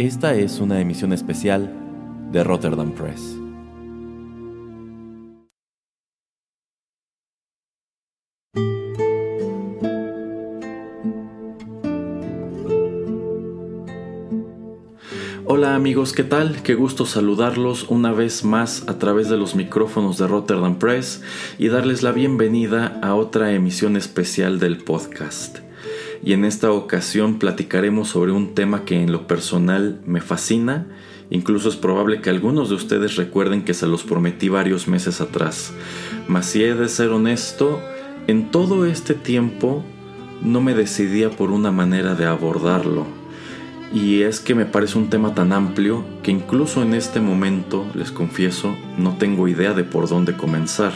Esta es una emisión especial de Rotterdam Press. Hola amigos, ¿qué tal? Qué gusto saludarlos una vez más a través de los micrófonos de Rotterdam Press y darles la bienvenida a otra emisión especial del podcast y en esta ocasión platicaremos sobre un tema que en lo personal me fascina, incluso es probable que algunos de ustedes recuerden que se los prometí varios meses atrás. Mas si he de ser honesto, en todo este tiempo no me decidía por una manera de abordarlo. Y es que me parece un tema tan amplio que incluso en este momento, les confieso, no tengo idea de por dónde comenzar.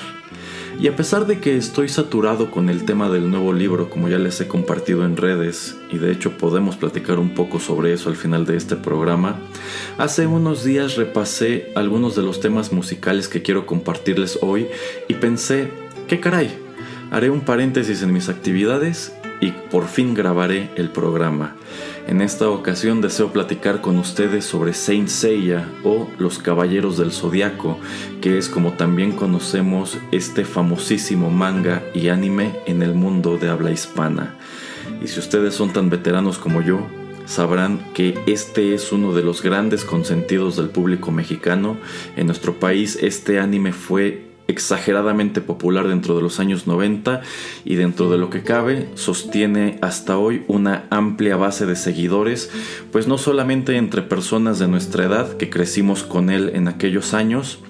Y a pesar de que estoy saturado con el tema del nuevo libro, como ya les he compartido en redes, y de hecho podemos platicar un poco sobre eso al final de este programa, hace unos días repasé algunos de los temas musicales que quiero compartirles hoy y pensé, ¿qué caray? Haré un paréntesis en mis actividades y por fin grabaré el programa. En esta ocasión deseo platicar con ustedes sobre Saint Seiya o Los Caballeros del Zodiaco, que es como también conocemos este famosísimo manga y anime en el mundo de habla hispana. Y si ustedes son tan veteranos como yo, sabrán que este es uno de los grandes consentidos del público mexicano. En nuestro país este anime fue exageradamente popular dentro de los años 90 y dentro de lo que cabe sostiene hasta hoy una amplia base de seguidores, pues no solamente entre personas de nuestra edad que crecimos con él en aquellos años,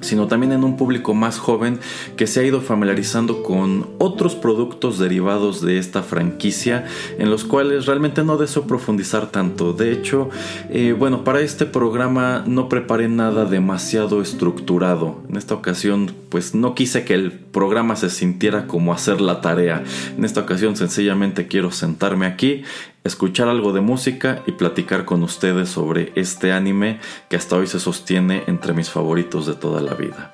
sino también en un público más joven que se ha ido familiarizando con otros productos derivados de esta franquicia en los cuales realmente no deseo profundizar tanto. De hecho, eh, bueno, para este programa no preparé nada demasiado estructurado. En esta ocasión, pues no quise que el programa se sintiera como hacer la tarea. En esta ocasión sencillamente quiero sentarme aquí escuchar algo de música y platicar con ustedes sobre este anime que hasta hoy se sostiene entre mis favoritos de toda la vida.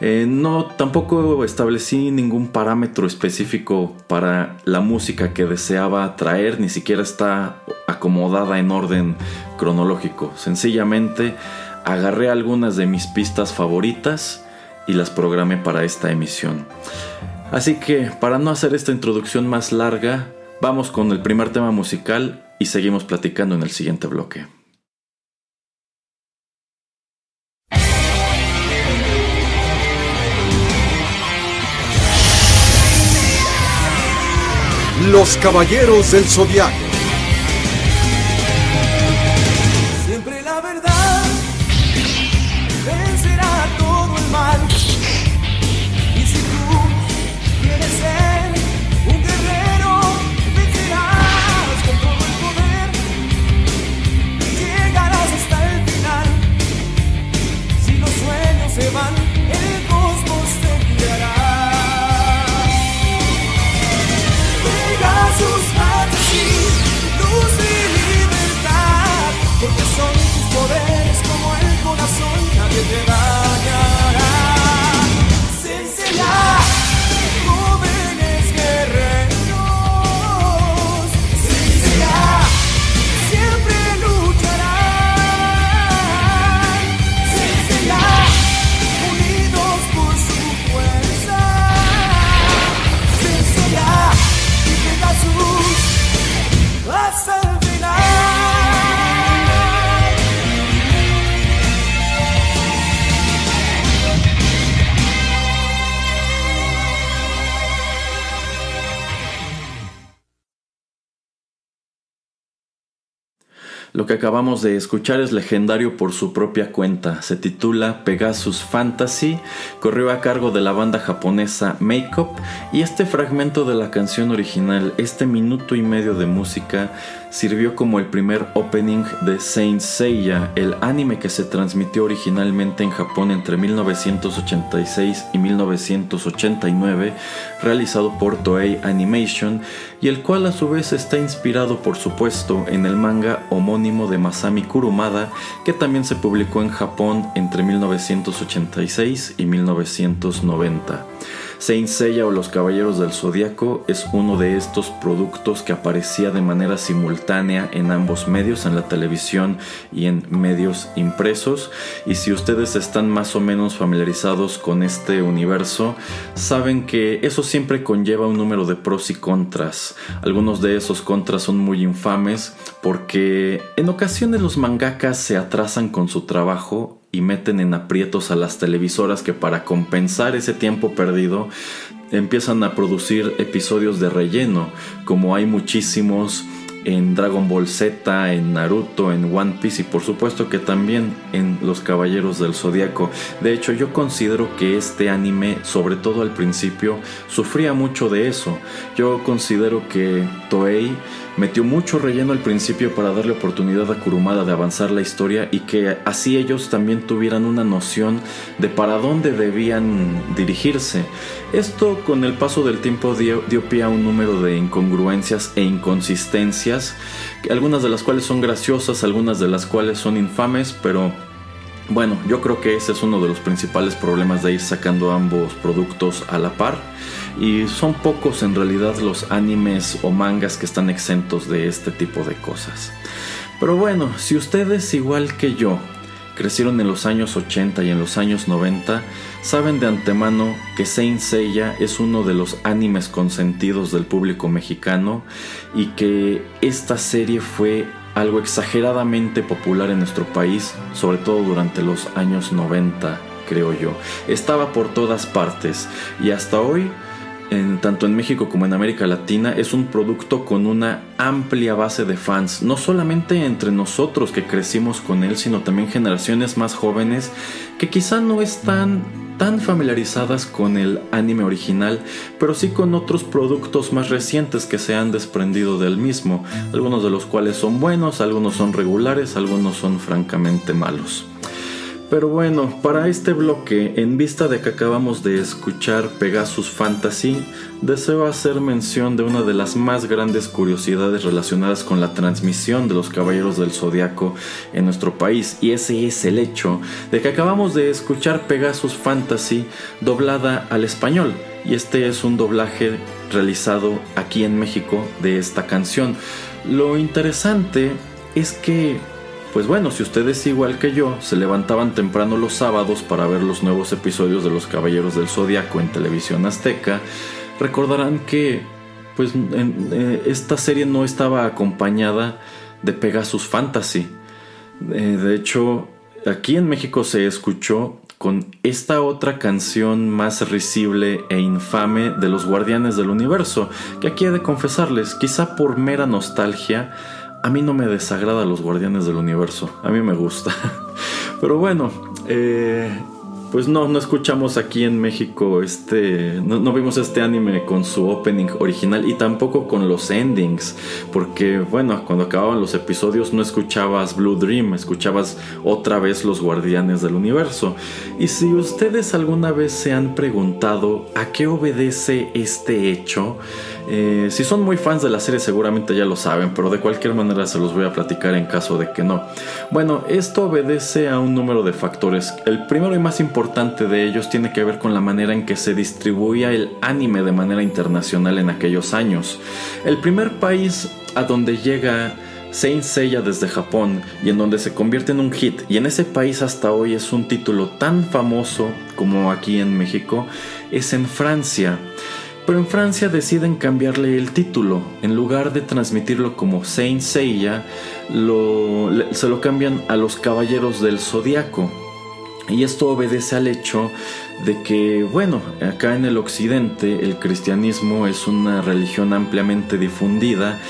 Eh, no, tampoco establecí ningún parámetro específico para la música que deseaba traer, ni siquiera está acomodada en orden cronológico. Sencillamente agarré algunas de mis pistas favoritas y las programé para esta emisión. Así que, para no hacer esta introducción más larga, Vamos con el primer tema musical y seguimos platicando en el siguiente bloque. Los Caballeros del Zodiaco. Lo que acabamos de escuchar es legendario por su propia cuenta. Se titula Pegasus Fantasy, corrió a cargo de la banda japonesa Makeup y este fragmento de la canción original, este minuto y medio de música, sirvió como el primer opening de Saint Seiya, el anime que se transmitió originalmente en Japón entre 1986 y 1989, realizado por Toei Animation, y el cual a su vez está inspirado por supuesto en el manga homónimo de Masami Kurumada, que también se publicó en Japón entre 1986 y 1990. Saint Seiya o Los Caballeros del Zodiaco es uno de estos productos que aparecía de manera simultánea en ambos medios, en la televisión y en medios impresos. Y si ustedes están más o menos familiarizados con este universo, saben que eso siempre conlleva un número de pros y contras. Algunos de esos contras son muy infames porque en ocasiones los mangakas se atrasan con su trabajo y meten en aprietos a las televisoras que para compensar ese tiempo perdido empiezan a producir episodios de relleno, como hay muchísimos en Dragon Ball Z, en Naruto, en One Piece y por supuesto que también en Los Caballeros del Zodiaco. De hecho, yo considero que este anime, sobre todo al principio, sufría mucho de eso. Yo considero que Toei metió mucho relleno al principio para darle oportunidad a Kurumada de avanzar la historia y que así ellos también tuvieran una noción de para dónde debían dirigirse. Esto con el paso del tiempo dio, pie a un número de incongruencias e inconsistencias, algunas de las cuales son graciosas, algunas de las cuales son infames, pero bueno, yo creo que ese es uno de los principales problemas de ir sacando ambos productos a la par. Y son pocos en realidad los animes o mangas que están exentos de este tipo de cosas. Pero bueno, si ustedes igual que yo crecieron en los años 80 y en los años 90, saben de antemano que Saint Seiya es uno de los animes consentidos del público mexicano y que esta serie fue algo exageradamente popular en nuestro país, sobre todo durante los años 90, creo yo. Estaba por todas partes y hasta hoy tanto en México como en América Latina, es un producto con una amplia base de fans, no solamente entre nosotros que crecimos con él, sino también generaciones más jóvenes que quizá no están tan familiarizadas con el anime original, pero sí con otros productos más recientes que se han desprendido del mismo, algunos de los cuales son buenos, algunos son regulares, algunos son francamente malos. Pero bueno, para este bloque, en vista de que acabamos de escuchar Pegasus Fantasy, deseo hacer mención de una de las más grandes curiosidades relacionadas con la transmisión de los Caballeros del Zodiaco en nuestro país, y ese es el hecho de que acabamos de escuchar Pegasus Fantasy doblada al español, y este es un doblaje realizado aquí en México de esta canción. Lo interesante es que pues bueno, si ustedes igual que yo se levantaban temprano los sábados para ver los nuevos episodios de Los Caballeros del Zodiaco en televisión azteca, recordarán que pues eh, esta serie no estaba acompañada de Pegasus Fantasy. Eh, de hecho, aquí en México se escuchó con esta otra canción más risible e infame de los Guardianes del Universo, que aquí he de confesarles, quizá por mera nostalgia, a mí no me desagrada los Guardianes del Universo, a mí me gusta. Pero bueno, eh, pues no, no escuchamos aquí en México este, no, vimos este anime con su opening original y tampoco con los endings, porque bueno, cuando acababan los episodios no escuchabas Blue Dream, escuchabas otra vez los Guardianes del Universo. Y si ustedes alguna vez se han preguntado a qué obedece este hecho, eh, si son muy fans de la serie seguramente ya lo saben, pero de cualquier manera se los voy a platicar en caso de que no. Bueno, esto obedece a un número de factores. El primero y más importante de ellos tiene que ver con la manera en que se distribuía el anime de manera internacional en aquellos años. El primer país a donde llega Saint Seiya desde Japón y en donde se convierte en un hit y en ese país hasta hoy es un título tan famoso como aquí en México es en Francia. Pero en Francia deciden cambiarle el título. En lugar de transmitirlo como Saint Seiya, se lo cambian a los Caballeros del Zodiaco. Y esto obedece al hecho de que, bueno, acá en el occidente el cristianismo es una religión ampliamente difundida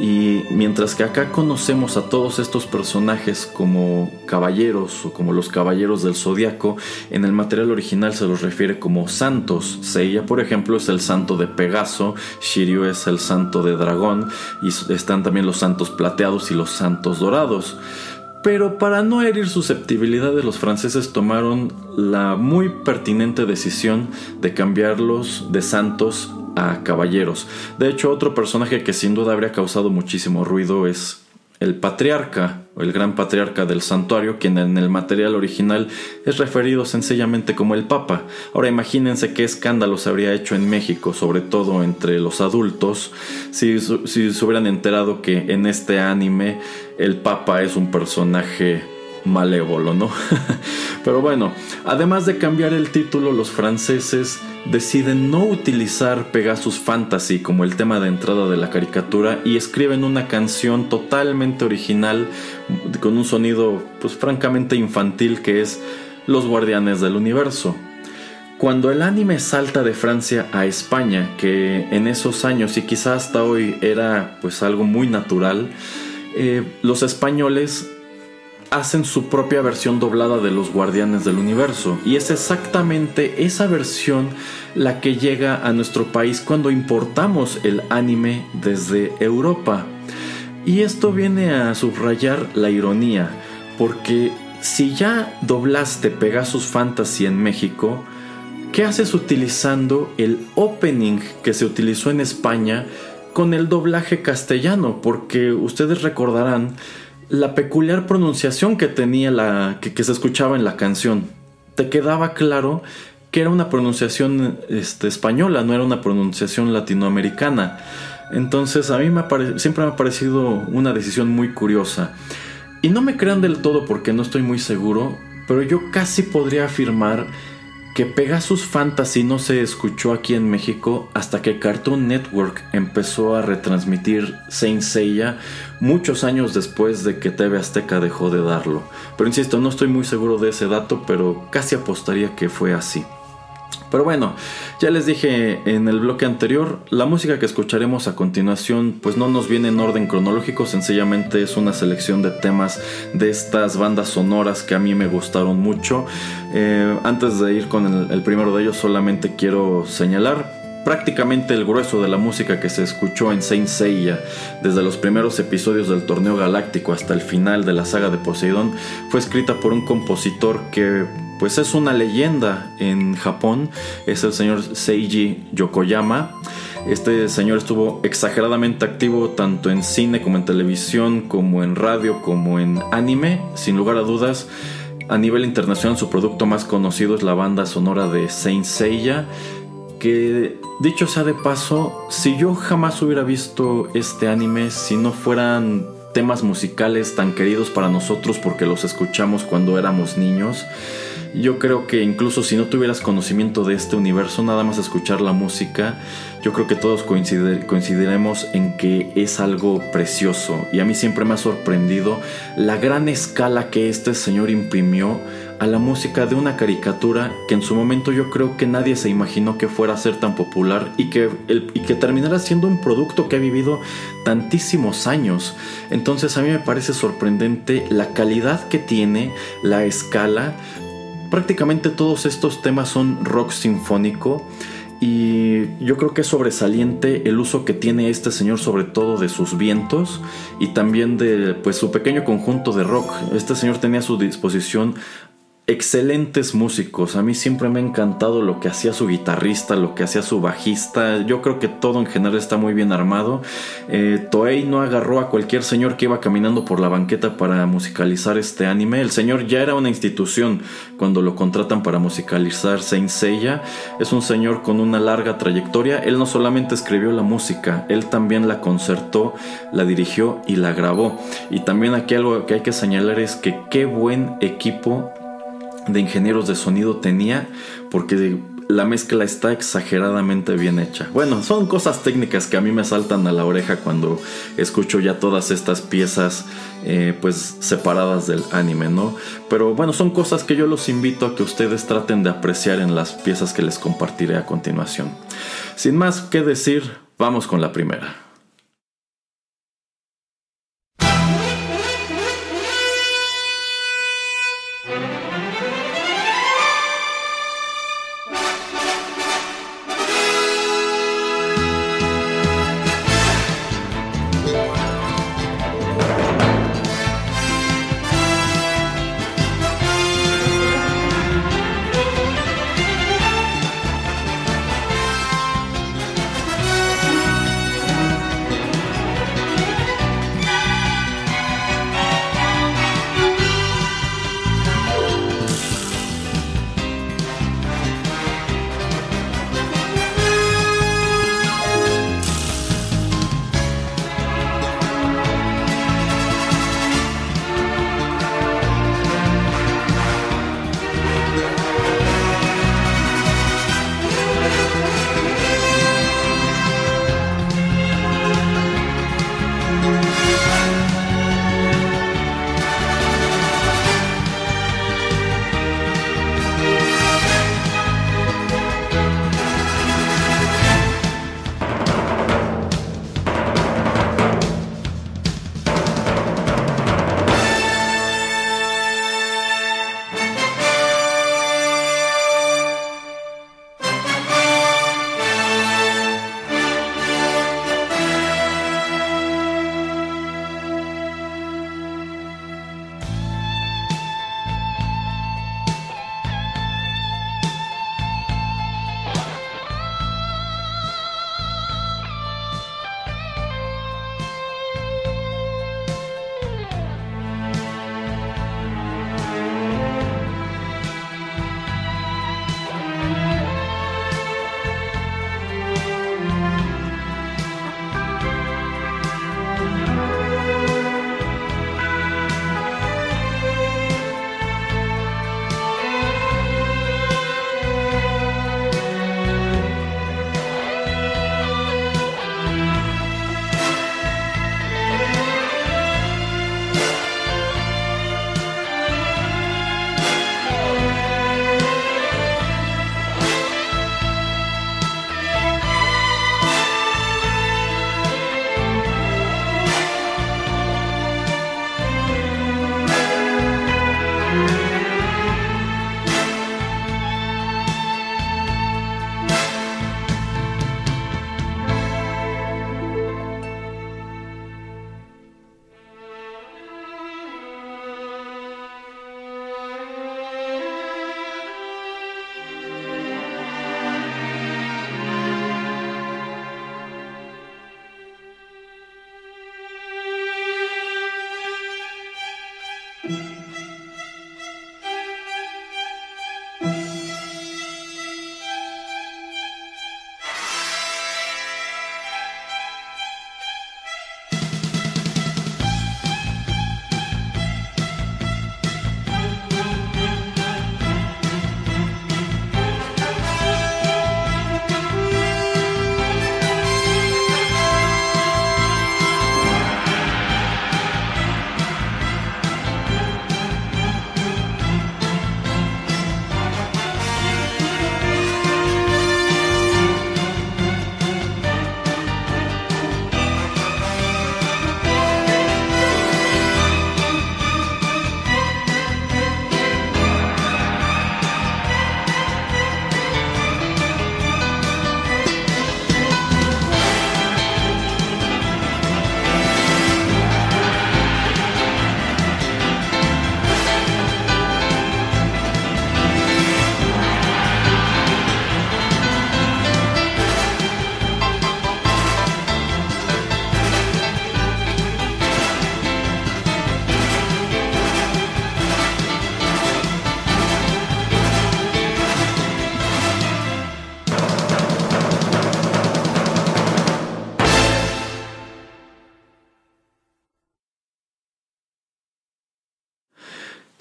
y mientras que acá conocemos a todos estos personajes como caballeros o como los caballeros del zodiaco, en el material original se los refiere como santos. Seiya, por ejemplo, es el santo de Pegaso, Shiryu es el santo de dragón y están también los santos plateados y los santos dorados. Pero para no herir susceptibilidades, los franceses tomaron la muy pertinente decisión de cambiarlos de santos a caballeros. De hecho, otro personaje que sin duda habría causado muchísimo ruido es el patriarca el gran patriarca del santuario, quien en el material original es referido sencillamente como el Papa. Ahora imagínense qué escándalo se habría hecho en México, sobre todo entre los adultos, si, si se hubieran enterado que en este anime el Papa es un personaje malévolo, ¿no? Pero bueno, además de cambiar el título, los franceses deciden no utilizar Pegasus Fantasy como el tema de entrada de la caricatura y escriben una canción totalmente original con un sonido pues francamente infantil que es Los Guardianes del Universo. Cuando el anime salta de Francia a España, que en esos años y quizá hasta hoy era pues algo muy natural, eh, los españoles hacen su propia versión doblada de los Guardianes del Universo. Y es exactamente esa versión la que llega a nuestro país cuando importamos el anime desde Europa. Y esto viene a subrayar la ironía, porque si ya doblaste Pegasus Fantasy en México, ¿qué haces utilizando el opening que se utilizó en España con el doblaje castellano? Porque ustedes recordarán la peculiar pronunciación que tenía la que, se escuchaba en la canción. Te quedaba claro que era una pronunciación este, española, no era una pronunciación latinoamericana. Entonces a mí me siempre me ha parecido una decisión muy curiosa. Y no me crean del todo porque no estoy muy seguro, pero yo casi podría afirmar que Pegasus Fantasy no se escuchó aquí en México hasta que Cartoon Network empezó a retransmitir Saint Seiya muchos años después de que TV Azteca dejó de darlo. Pero insisto, no estoy muy seguro de ese dato, pero casi apostaría que fue así. Pero bueno, ya les dije en el bloque anterior, la música que escucharemos a continuación pues no nos viene en orden cronológico, sencillamente es una selección de temas de estas bandas sonoras que a mí me gustaron mucho. Eh, antes de ir con el, el primero de ellos solamente quiero señalar prácticamente el grueso de la música que se escuchó en Saint Seiya, desde los primeros episodios del torneo galáctico hasta el final de la saga de Poseidón, fue escrita por un compositor que pues es una leyenda en Japón, es el señor Seiji Yokoyama. Este señor estuvo exageradamente activo tanto en cine como en televisión, como en radio, como en anime, sin lugar a dudas. A nivel internacional su producto más conocido es la banda sonora de Saint Seiya, que dicho sea de paso, si yo jamás hubiera visto este anime, si no fueran temas musicales tan queridos para nosotros porque los escuchamos cuando éramos niños, yo creo que incluso si no tuvieras conocimiento de este universo, nada más escuchar la música, yo creo que todos coincidiremos en que es algo precioso. Y a mí siempre me ha sorprendido la gran escala que este señor imprimió a la música de una caricatura que en su momento yo creo que nadie se imaginó que fuera a ser tan popular y que, y que terminara siendo un producto que ha vivido tantísimos años. Entonces a mí me parece sorprendente la calidad que tiene, la escala, prácticamente todos estos temas son rock sinfónico y yo creo que es sobresaliente el uso que tiene este señor sobre todo de sus vientos y también de pues su pequeño conjunto de rock. Este señor tenía a su disposición excelentes músicos. A mí siempre me ha encantado lo que hacía su guitarrista, lo que hacía su bajista. Yo creo que todo en general está muy bien armado. Eh, Toei no agarró a cualquier señor que iba caminando por la banqueta para musicalizar este anime. El señor ya era una institución cuando lo contratan para musicalizar Saint Seiya. Es un señor con una larga trayectoria. Él no solamente escribió la música, él también la concertó, la dirigió y la grabó. Y también aquí algo que hay que señalar es que qué buen equipo de ingenieros de sonido tenía porque la mezcla está exageradamente bien hecha. Bueno, son cosas técnicas que a mí me saltan a la oreja cuando escucho ya todas estas piezas eh, pues separadas del anime, ¿no? Pero bueno, son cosas que yo los invito a que ustedes traten de apreciar en las piezas que les compartiré a continuación. Sin más que decir, vamos con la primera.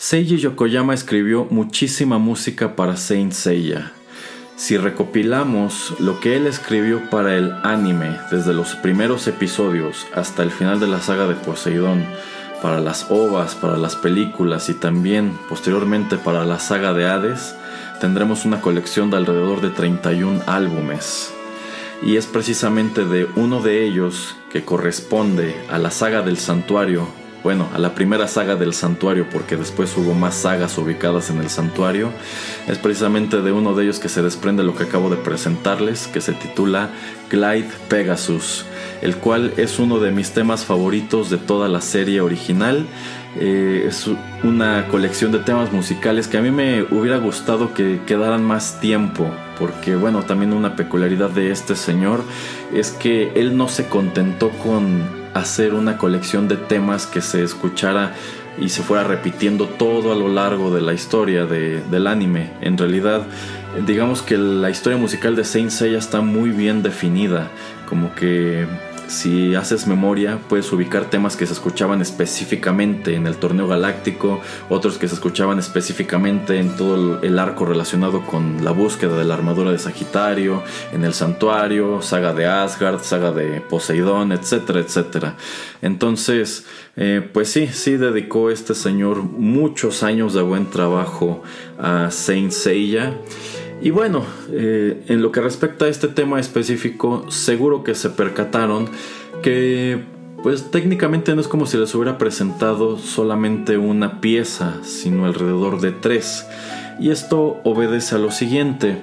Seiji Yokoyama escribió muchísima música para Saint Seiya. Si recopilamos lo que él escribió para el anime, desde los primeros episodios hasta el final de la saga de Poseidón, para las ovas, para las películas y también posteriormente para la saga de Hades, tendremos una colección de alrededor de 31 álbumes. Y es precisamente de uno de ellos que corresponde a la saga del santuario bueno, a la primera saga del santuario, porque después hubo más sagas ubicadas en el santuario. Es precisamente de uno de ellos que se desprende lo que acabo de presentarles, que se titula Glide Pegasus, el cual es uno de mis temas favoritos de toda la serie original. Eh, es una colección de temas musicales que a mí me hubiera gustado que quedaran más tiempo, porque bueno, también una peculiaridad de este señor es que él no se contentó con hacer una colección de temas que se escuchara y se fuera repitiendo todo a lo largo de la historia del anime. En realidad, digamos que la historia musical de Saint Seiya está muy bien definida, como que si haces memoria, puedes ubicar temas que se escuchaban específicamente en el torneo galáctico, otros que se escuchaban específicamente en todo el arco relacionado con la búsqueda de la armadura de Sagitario, en el santuario, saga de Asgard, saga de Poseidón, etcétera, etcétera. Entonces, eh, pues sí, sí dedicó este señor muchos años de buen trabajo a Saint Seiya. Y bueno, eh, en lo que respecta a este tema específico, seguro que se percataron que pues técnicamente no es como si les hubiera presentado solamente una pieza, sino alrededor de tres. Y esto obedece a lo siguiente.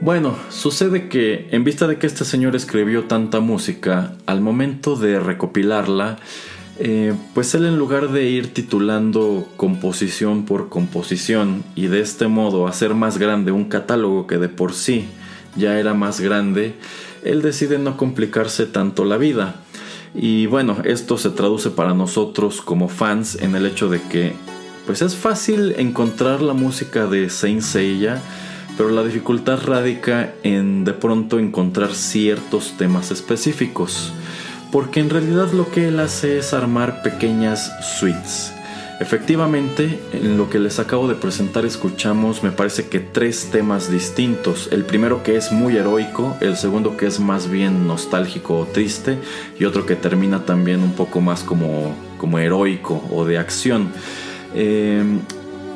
Bueno, sucede que en vista de que este señor escribió tanta música, al momento de recopilarla, eh, pues él en lugar de ir titulando composición por composición y de este modo hacer más grande un catálogo que de por sí ya era más grande, él decide no complicarse tanto la vida. Y bueno, esto se traduce para nosotros como fans en el hecho de que pues es fácil encontrar la música de Saint Seiya, pero la dificultad radica en de pronto encontrar ciertos temas específicos porque en realidad lo que él hace es armar pequeñas suites. Efectivamente, en lo que les acabo de presentar escuchamos me parece que tres temas distintos. El primero que es muy heroico, el segundo que es más bien nostálgico o triste y otro que termina también un poco más como, como heroico o de acción. Eh,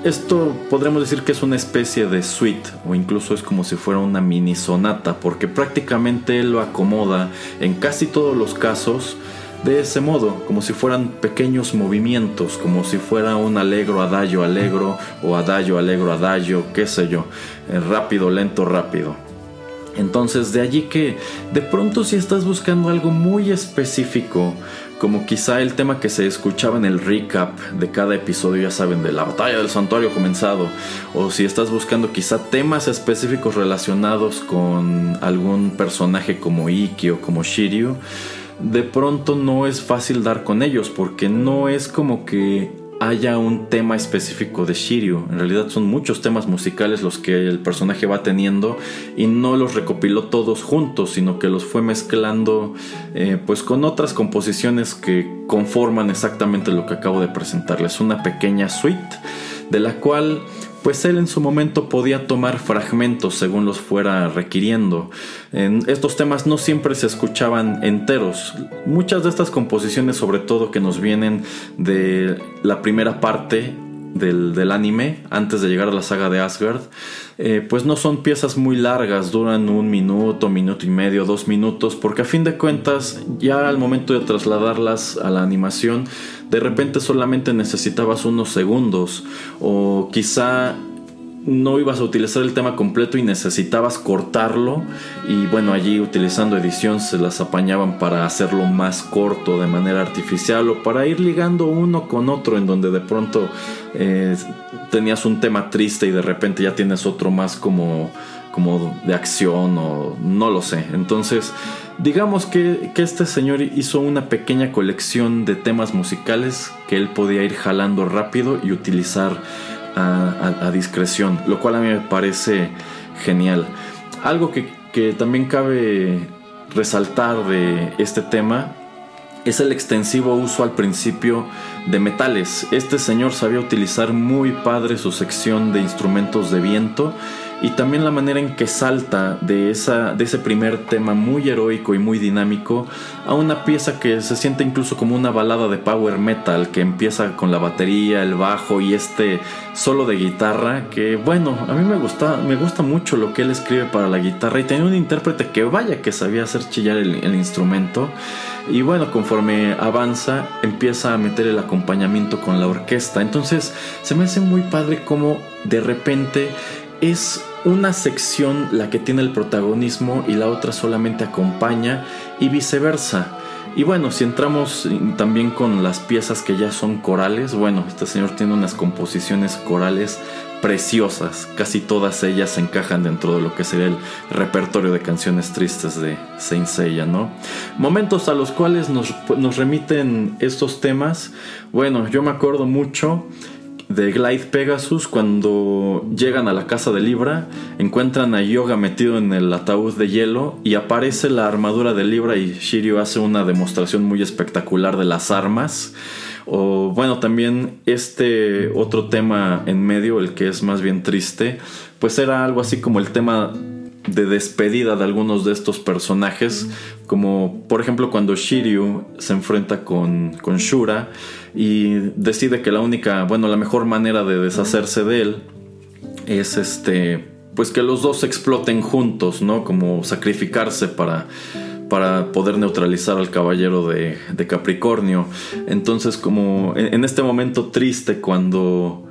esto podremos decir que es una especie de suite o incluso es como si fuera una mini sonata porque prácticamente él lo acomoda en casi todos los casos de ese modo, como si fueran pequeños movimientos, como si fuera un alegro adagio alegro o adagio alegro adagio, qué sé yo, eh, rápido, lento, rápido. Entonces de allí que de pronto si estás buscando algo muy específico, como quizá el tema que se escuchaba en el recap de cada episodio, ya saben, de la batalla del santuario comenzado, o si estás buscando quizá temas específicos relacionados con algún personaje como Iki o como Shiryu, de pronto no es fácil dar con ellos, porque no es como que haya un tema específico de Shiryu. En realidad son muchos temas musicales los que el personaje va teniendo y no los recopiló todos juntos, sino que los fue mezclando eh, pues con otras composiciones que conforman exactamente lo que acabo de presentarles. Una pequeña suite de la cual pues él en su momento podía tomar fragmentos según los fuera requiriendo. En estos temas no siempre se escuchaban enteros. Muchas de estas composiciones, sobre todo que nos vienen de la primera parte del, anime, antes de llegar a la saga de Asgard, eh, pues no son piezas muy largas, duran un minuto, minuto y medio, dos minutos, porque a fin de cuentas, ya al momento de trasladarlas a la animación, de repente solamente necesitabas unos segundos o quizá no ibas a utilizar el tema completo y necesitabas cortarlo. Y bueno allí utilizando edición se las apañaban para hacerlo más corto de manera artificial o para ir ligando uno con otro en donde de pronto eh, tenías un tema triste y de repente ya tienes otro más como como de acción o no lo sé. Entonces Digamos que, este señor hizo una pequeña colección de temas musicales que él podía ir jalando rápido y utilizar a, discreción, lo cual a mí me parece genial. Algo que, que también cabe resaltar de este tema es el extensivo uso al principio de metales. Este señor sabía utilizar muy padre su sección de instrumentos de viento y también la manera en que salta de, esa, de ese primer tema muy heroico y muy dinámico a una pieza que se siente incluso como una balada de power metal que empieza con la batería, el bajo y este solo de guitarra que bueno, a mí me gusta, me gusta mucho lo que él escribe para la guitarra y tenía un intérprete que vaya que sabía hacer chillar el, el instrumento. Y bueno, conforme avanza empieza a meter el acompañamiento con la orquesta. Entonces se me hace muy padre como de repente es una sección la que tiene el protagonismo y la otra solamente acompaña y viceversa. Y bueno, si entramos también con las piezas que ya son corales, bueno, este señor tiene unas composiciones corales preciosas, casi todas ellas encajan dentro de lo que sería el repertorio de canciones tristes de Saint Seiya, ¿no? Momentos a los cuales nos, nos remiten estos temas, bueno, yo me acuerdo mucho de Glide Pegasus cuando llegan a la casa de Libra, encuentran a Yoga metido en el ataúd de hielo y aparece la armadura de Libra y Shiryu hace una demostración muy espectacular de las armas. O bueno, también este otro tema en medio, el que es más bien triste, pues era algo así como el tema de despedida de algunos de estos personajes, como por ejemplo cuando Shiryu se enfrenta con, con Shura y decide que la única, bueno, la mejor manera de deshacerse de él es este, pues que los dos exploten juntos, ¿no? Como sacrificarse para para poder neutralizar al caballero de, de Capricornio. Entonces, como en este momento triste cuando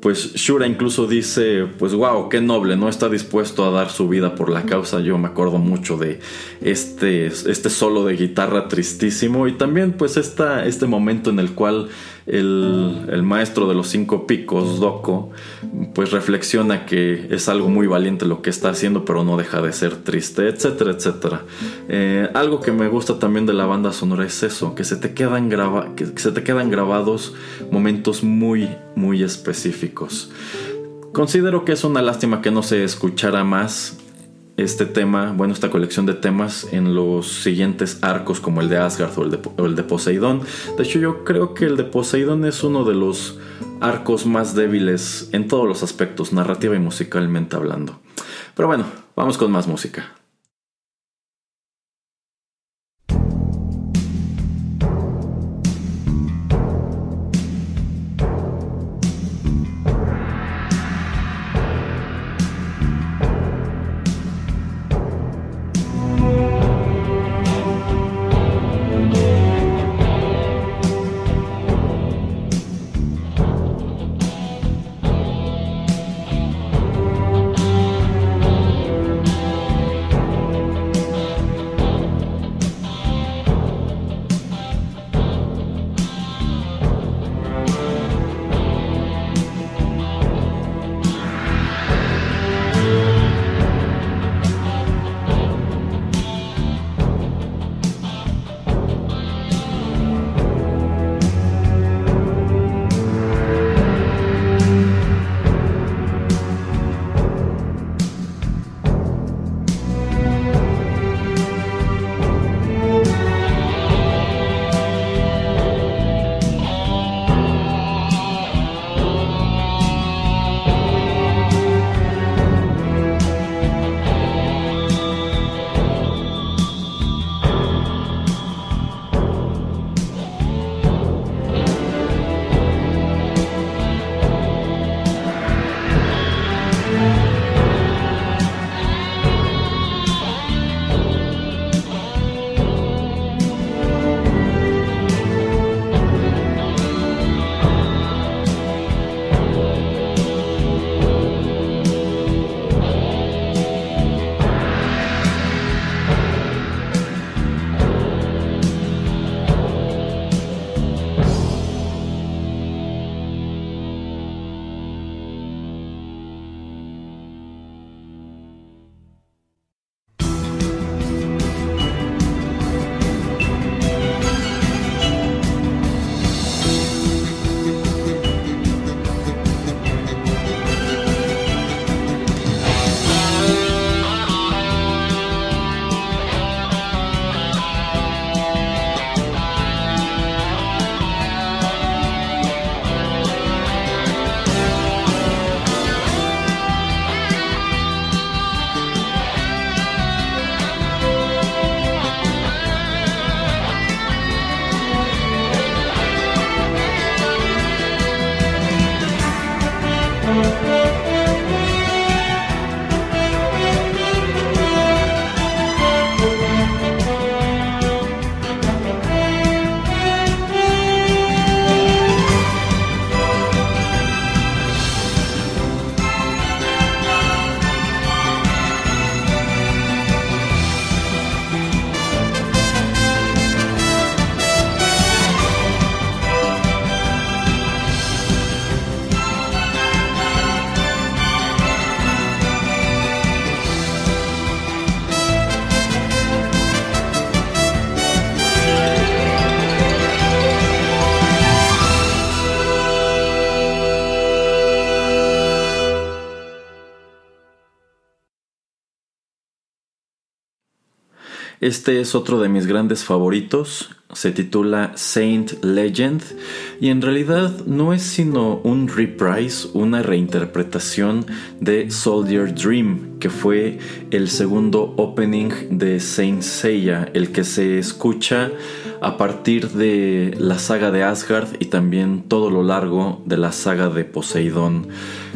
pues Shura incluso dice, pues wow, qué noble, ¿no? Está dispuesto a dar su vida por la causa. Yo me acuerdo mucho de este, este solo de guitarra tristísimo y también pues esta, este momento en el cual el, maestro de los cinco picos, Doko, pues reflexiona que es algo muy valiente lo que está haciendo, pero no deja de ser triste, etcétera, etcétera. Eh, algo que me gusta también de la banda sonora es eso, que se te quedan, que se te quedan grabados momentos muy, muy específicos. Considero que es una lástima que no se escuchara más este tema, bueno, esta colección de temas en los siguientes arcos como el de Asgard o el de, Poseidón. De hecho, yo creo que el de Poseidón es uno de los arcos más débiles en todos los aspectos, narrativa y musicalmente hablando. Pero bueno, vamos con más música. Este es otro de mis grandes favoritos, se titula Saint Legend. Y en realidad no es sino un reprise, una reinterpretación de Soldier Dream, que fue el segundo opening de Saint Seiya, el que se escucha a partir de la saga de Asgard y también todo lo largo de la saga de Poseidón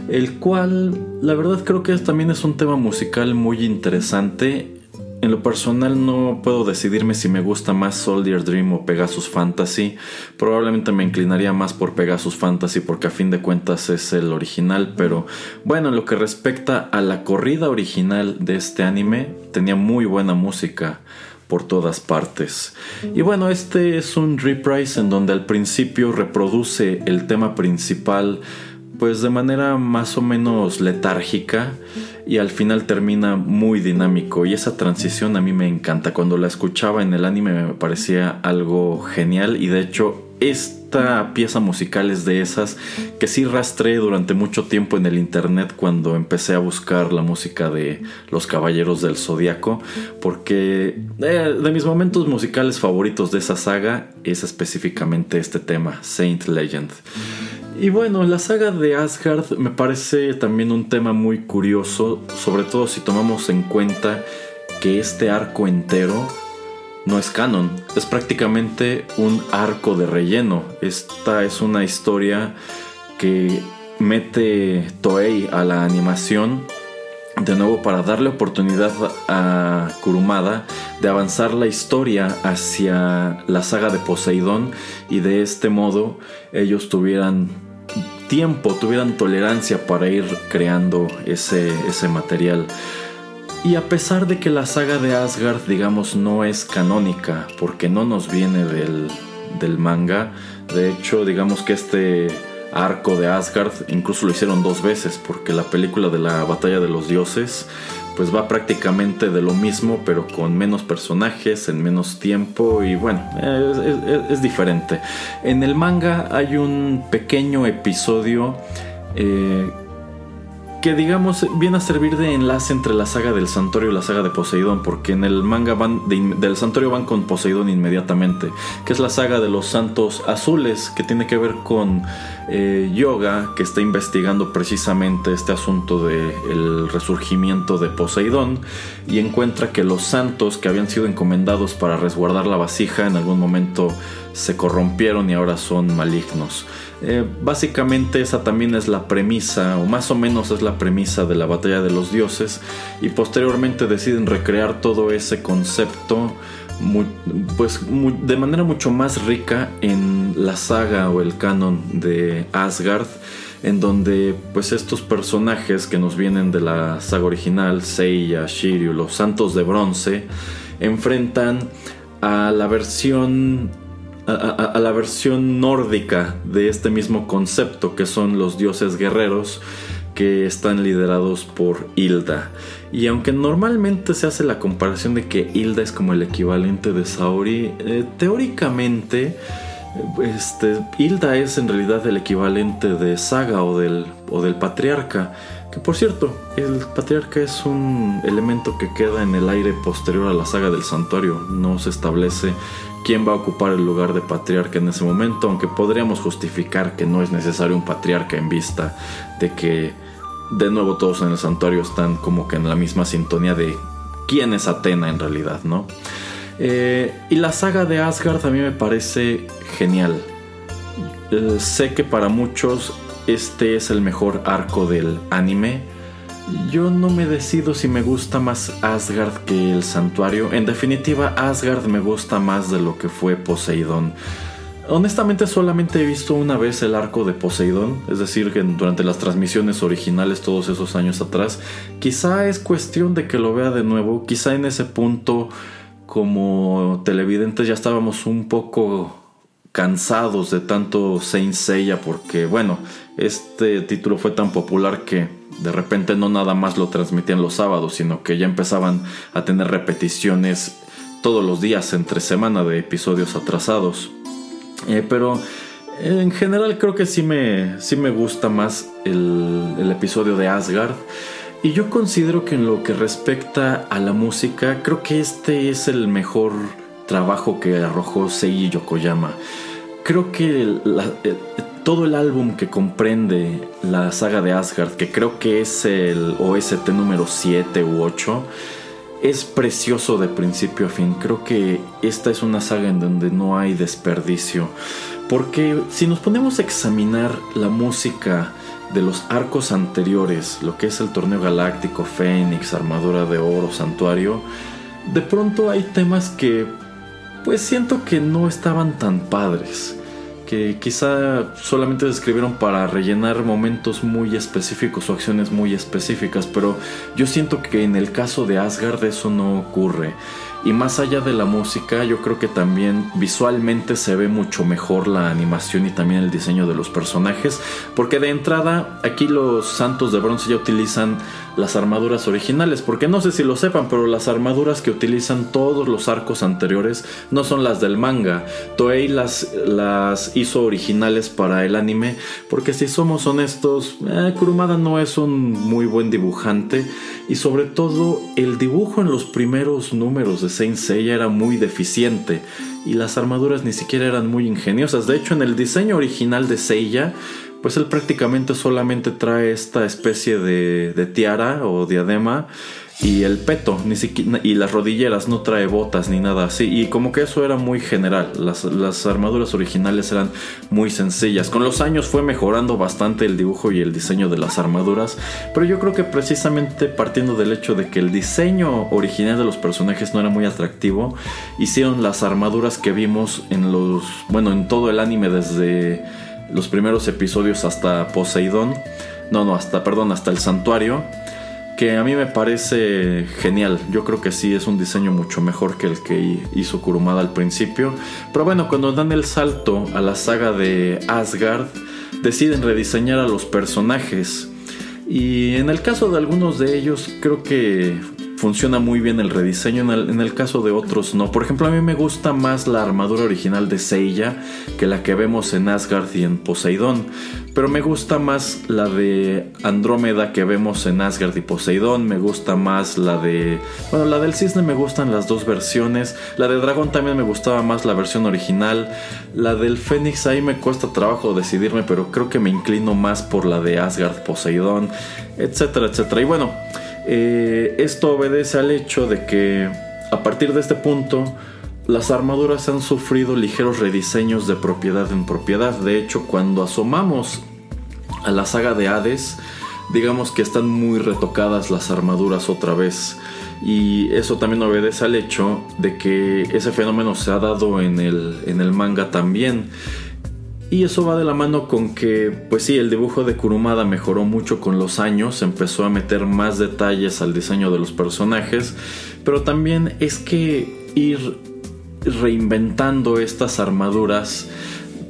el cual la verdad creo que también es un tema musical muy interesante en lo personal no puedo decidirme si me gusta más Soldier Dream o Pegasus Fantasy. Probablemente me inclinaría más por Pegasus Fantasy porque a fin de cuentas es el original. Pero bueno, en lo que respecta a la corrida original de este anime, tenía muy buena música por todas partes. Y bueno, este es un reprise en donde al principio reproduce el tema principal pues de manera más o menos letárgica y al final termina muy dinámico y esa transición a mí me encanta. Cuando la escuchaba en el anime me parecía algo genial y de hecho esta pieza musical es de esas que sí rastré durante mucho tiempo en el internet cuando empecé a buscar la música de Los Caballeros del Zodiaco porque eh, de mis momentos musicales favoritos de esa saga es específicamente este tema, Saint Legend. Y bueno, la saga de Asgard me parece también un tema muy curioso, sobre todo si tomamos en cuenta que este arco entero no es canon, es prácticamente un arco de relleno. Esta es una historia que mete Toei a la animación de nuevo para darle oportunidad a Kurumada de avanzar la historia hacia la saga de Poseidón y de este modo ellos tuvieran tiempo, tuvieran tolerancia para ir creando ese, ese material. Y a pesar de que la saga de Asgard, digamos, no es canónica, porque no nos viene del, del manga, de hecho, digamos que este arco de Asgard incluso lo hicieron dos veces, porque la película de la batalla de los dioses pues va prácticamente de lo mismo, pero con menos personajes, en menos tiempo y bueno, es, diferente. En el manga hay un pequeño episodio eh, que digamos viene a servir de enlace entre la saga del santuario y la saga de Poseidón, porque en el manga van del santuario van con Poseidón inmediatamente, que es la saga de los santos azules, que tiene que ver con eh, Yoga, que está investigando precisamente este asunto del resurgimiento de Poseidón, y encuentra que los santos que habían sido encomendados para resguardar la vasija en algún momento se corrompieron y ahora son malignos. Eh, básicamente esa también es la premisa, o más o menos es la premisa de la batalla de los dioses, y posteriormente deciden recrear todo ese concepto pues de manera mucho más rica en la saga o el canon de Asgard en donde pues estos personajes que nos vienen de la saga original, Seiya, Shiryu, los santos de bronce, enfrentan a la versión a, la versión nórdica de este mismo concepto que son los dioses guerreros que están liderados por Hilda. Y aunque normalmente se hace la comparación de que Hilda es como el equivalente de Saori, eh, teóricamente este, Hilda es en realidad el equivalente de Saga o del, o del patriarca. Que por cierto, el patriarca es un elemento que queda en el aire posterior a la saga del santuario. No se establece quién va a ocupar el lugar de patriarca en ese momento, aunque podríamos justificar que no es necesario un patriarca en vista de que de nuevo todos en el santuario están como que en la misma sintonía de quién es Atena en realidad, ¿no? Eh, y la saga de Asgard a mí me parece genial. Eh, sé que para muchos este es el mejor arco del anime. Yo no me decido si me gusta más Asgard que el santuario. En definitiva, Asgard me gusta más de lo que fue Poseidón. Honestamente solamente he visto una vez el arco de Poseidón, es decir, que durante las transmisiones originales todos esos años atrás. Quizá es cuestión de que lo vea de nuevo, quizá en ese punto como televidentes ya estábamos un poco cansados de tanto Saint Seiya porque bueno, este título fue tan popular que de repente no nada más lo transmitían los sábados, sino que ya empezaban a tener repeticiones todos los días entre semana de episodios atrasados. Eh, pero en general creo que sí me, sí me gusta más el, episodio de Asgard. Y yo considero que en lo que respecta a la música, creo que este es el mejor trabajo que arrojó Seiji Yokoyama. Creo que todo el álbum que comprende la saga de Asgard, que creo que es el OST número 7 u 8, es precioso de principio a fin. Creo que esta es una saga en donde no hay desperdicio. Porque si nos ponemos a examinar la música de los arcos anteriores, lo que es el torneo galáctico, Fénix, Armadura de Oro, Santuario, de pronto hay temas que pues siento que no estaban tan padres que quizá solamente se escribieron para rellenar momentos muy específicos o acciones muy específicas, pero yo siento que en el caso de Asgard eso no ocurre. Y más allá de la música, yo creo que también visualmente se ve mucho mejor la animación y también el diseño de los personajes, porque de entrada aquí los santos de bronce ya utilizan las armaduras originales, porque no sé si lo sepan, pero las armaduras que utilizan todos los arcos anteriores no son las del manga. Toei las, las hizo originales para el anime, porque si somos honestos, eh, Kurumada no es un muy buen dibujante y sobre todo el dibujo en los primeros números de Saint Seiya era muy deficiente y las armaduras ni siquiera eran muy ingeniosas. De hecho, en el diseño original de Seiya pues él prácticamente solamente trae esta especie de, de tiara o diadema y el peto, ni siquiera, y las rodilleras, no trae botas ni nada así. Y como que eso era muy general, las, las, armaduras originales eran muy sencillas. Con los años fue mejorando bastante el dibujo y el diseño de las armaduras, pero yo creo que precisamente partiendo del hecho de que el diseño original de los personajes no era muy atractivo, hicieron las armaduras que vimos en los, bueno, en todo el anime desde los primeros episodios hasta Poseidón, no, no, hasta, perdón, hasta el santuario, que a mí me parece genial. Yo creo que sí es un diseño mucho mejor que el que hizo Kurumada al principio. Pero bueno, cuando dan el salto a la saga de Asgard, deciden rediseñar a los personajes. Y en el caso de algunos de ellos, creo que funciona muy bien el rediseño, en el, caso de otros no. Por ejemplo, a mí me gusta más la armadura original de Seiya que la que vemos en Asgard y en Poseidón. Pero me gusta más la de Andrómeda que vemos en Asgard y Poseidón. Me gusta más la de... Bueno, la del cisne me gustan las dos versiones. La de dragón también me gustaba más la versión original. La del Fénix ahí me cuesta trabajo decidirme, pero creo que me inclino más por la de Asgard, Poseidón, etcétera, etcétera. Y bueno... Eh, esto obedece al hecho de que a partir de este punto las armaduras han sufrido ligeros rediseños de propiedad en propiedad. De hecho, cuando asomamos a la saga de Hades, digamos que están muy retocadas las armaduras otra vez. Y eso también obedece al hecho de que ese fenómeno se ha dado en el, en el manga también. Y eso va de la mano con que, pues sí, el dibujo de Kurumada mejoró mucho con los años, empezó a meter más detalles al diseño de los personajes, pero también es que ir reinventando estas armaduras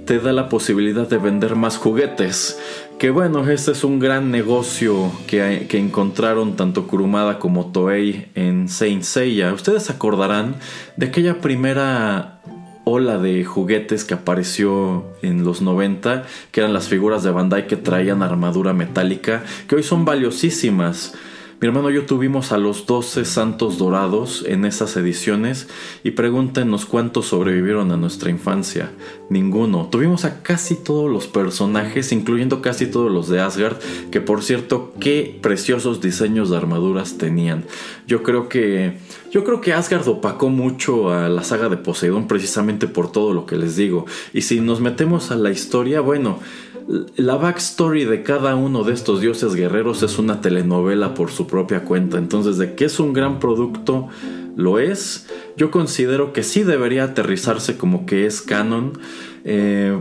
te da la posibilidad de vender más juguetes. Que bueno, este es un gran negocio que, que, encontraron tanto Kurumada como Toei en Saint Seiya. Ustedes acordarán de aquella primera ola de juguetes que apareció en los 90, que eran las figuras de Bandai que traían armadura metálica, que hoy son valiosísimas. Mi hermano y yo tuvimos a los 12 santos dorados en esas ediciones y pregúntenos cuántos sobrevivieron a nuestra infancia. Ninguno. Tuvimos a casi todos los personajes, incluyendo casi todos los de Asgard, que por cierto, qué preciosos diseños de armaduras tenían. Yo creo que yo creo que Asgard opacó mucho a la saga de Poseidón precisamente por todo lo que les digo. Y si nos metemos a la historia, bueno, la backstory de cada uno de estos dioses guerreros es una telenovela por su propia cuenta. Entonces, de que es un gran producto, lo es. Yo considero que sí debería aterrizarse como que es canon. Eh,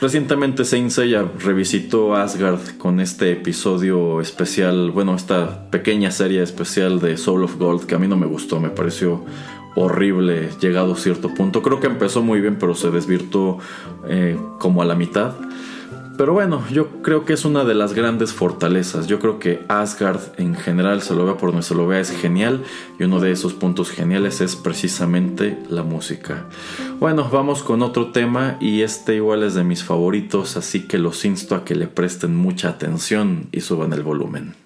recientemente Saint Seiya revisitó Asgard con este episodio especial, bueno, esta pequeña serie especial de Soul of Gold que a mí no me gustó, me pareció horrible llegado a cierto punto. Creo que empezó muy bien, pero se desvirtuó eh, como a la mitad. Pero bueno, yo creo que es una de las grandes fortalezas. Yo creo que Asgard en general, se lo vea por donde se lo vea, es genial. Y uno de esos puntos geniales es precisamente la música. Bueno, vamos con otro tema y este igual es de mis favoritos, así que los insto a que le presten mucha atención y suban el volumen.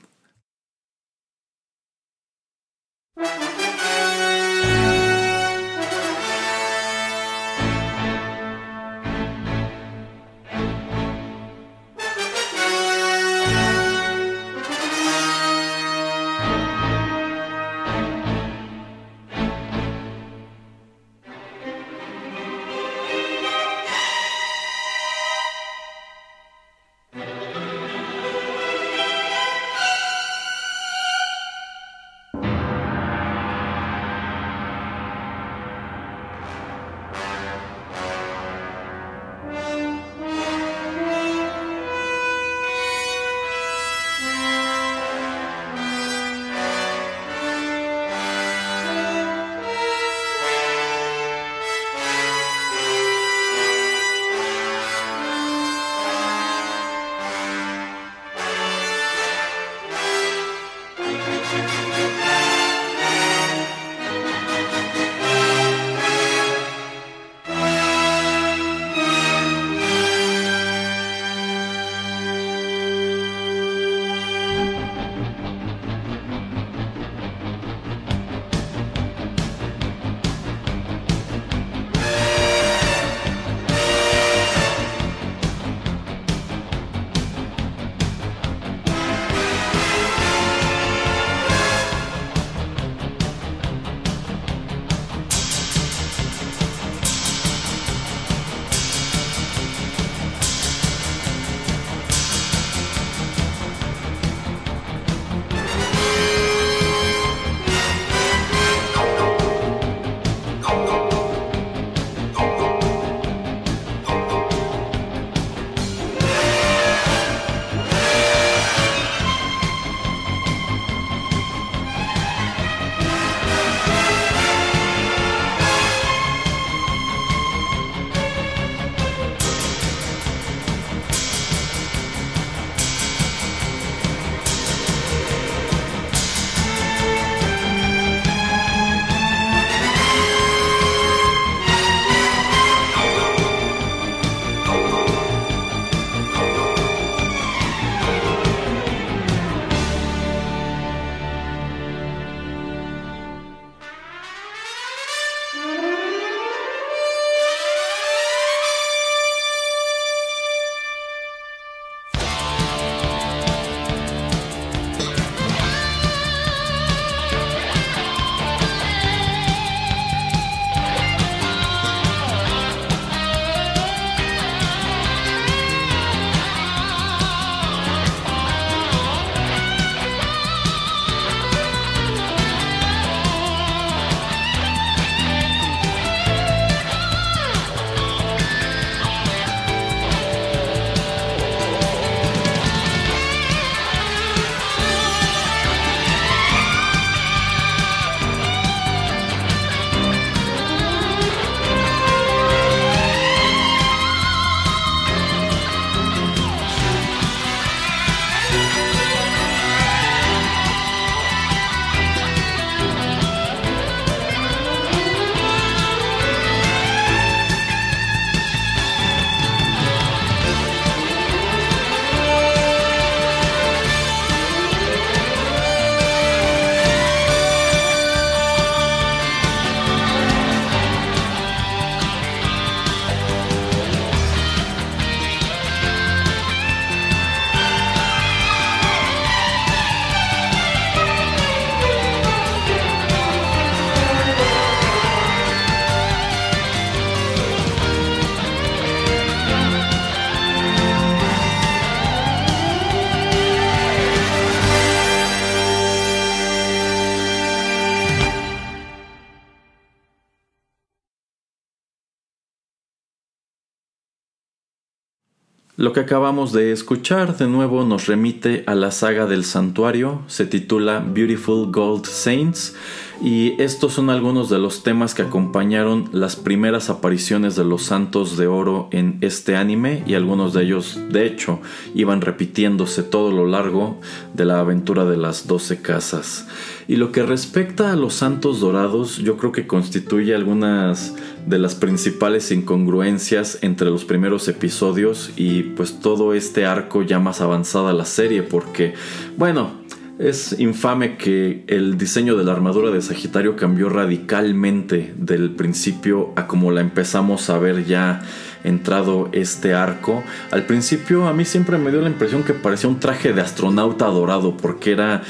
Lo que acabamos de escuchar de nuevo nos remite a la saga del santuario, se titula Beautiful Gold Saints y estos son algunos de los temas que acompañaron las primeras apariciones de los santos de oro en este anime y algunos de ellos de hecho iban repitiéndose todo lo largo de la aventura de las 12 casas. Y lo que respecta a los santos dorados, yo creo que constituye algunas de las principales incongruencias entre los primeros episodios y pues todo este arco ya más avanzada la serie, porque bueno, es infame que el diseño de la armadura de Sagitario cambió radicalmente del principio a como la empezamos a ver ya entrado este arco. Al principio a mí siempre me dio la impresión que parecía un traje de astronauta dorado porque era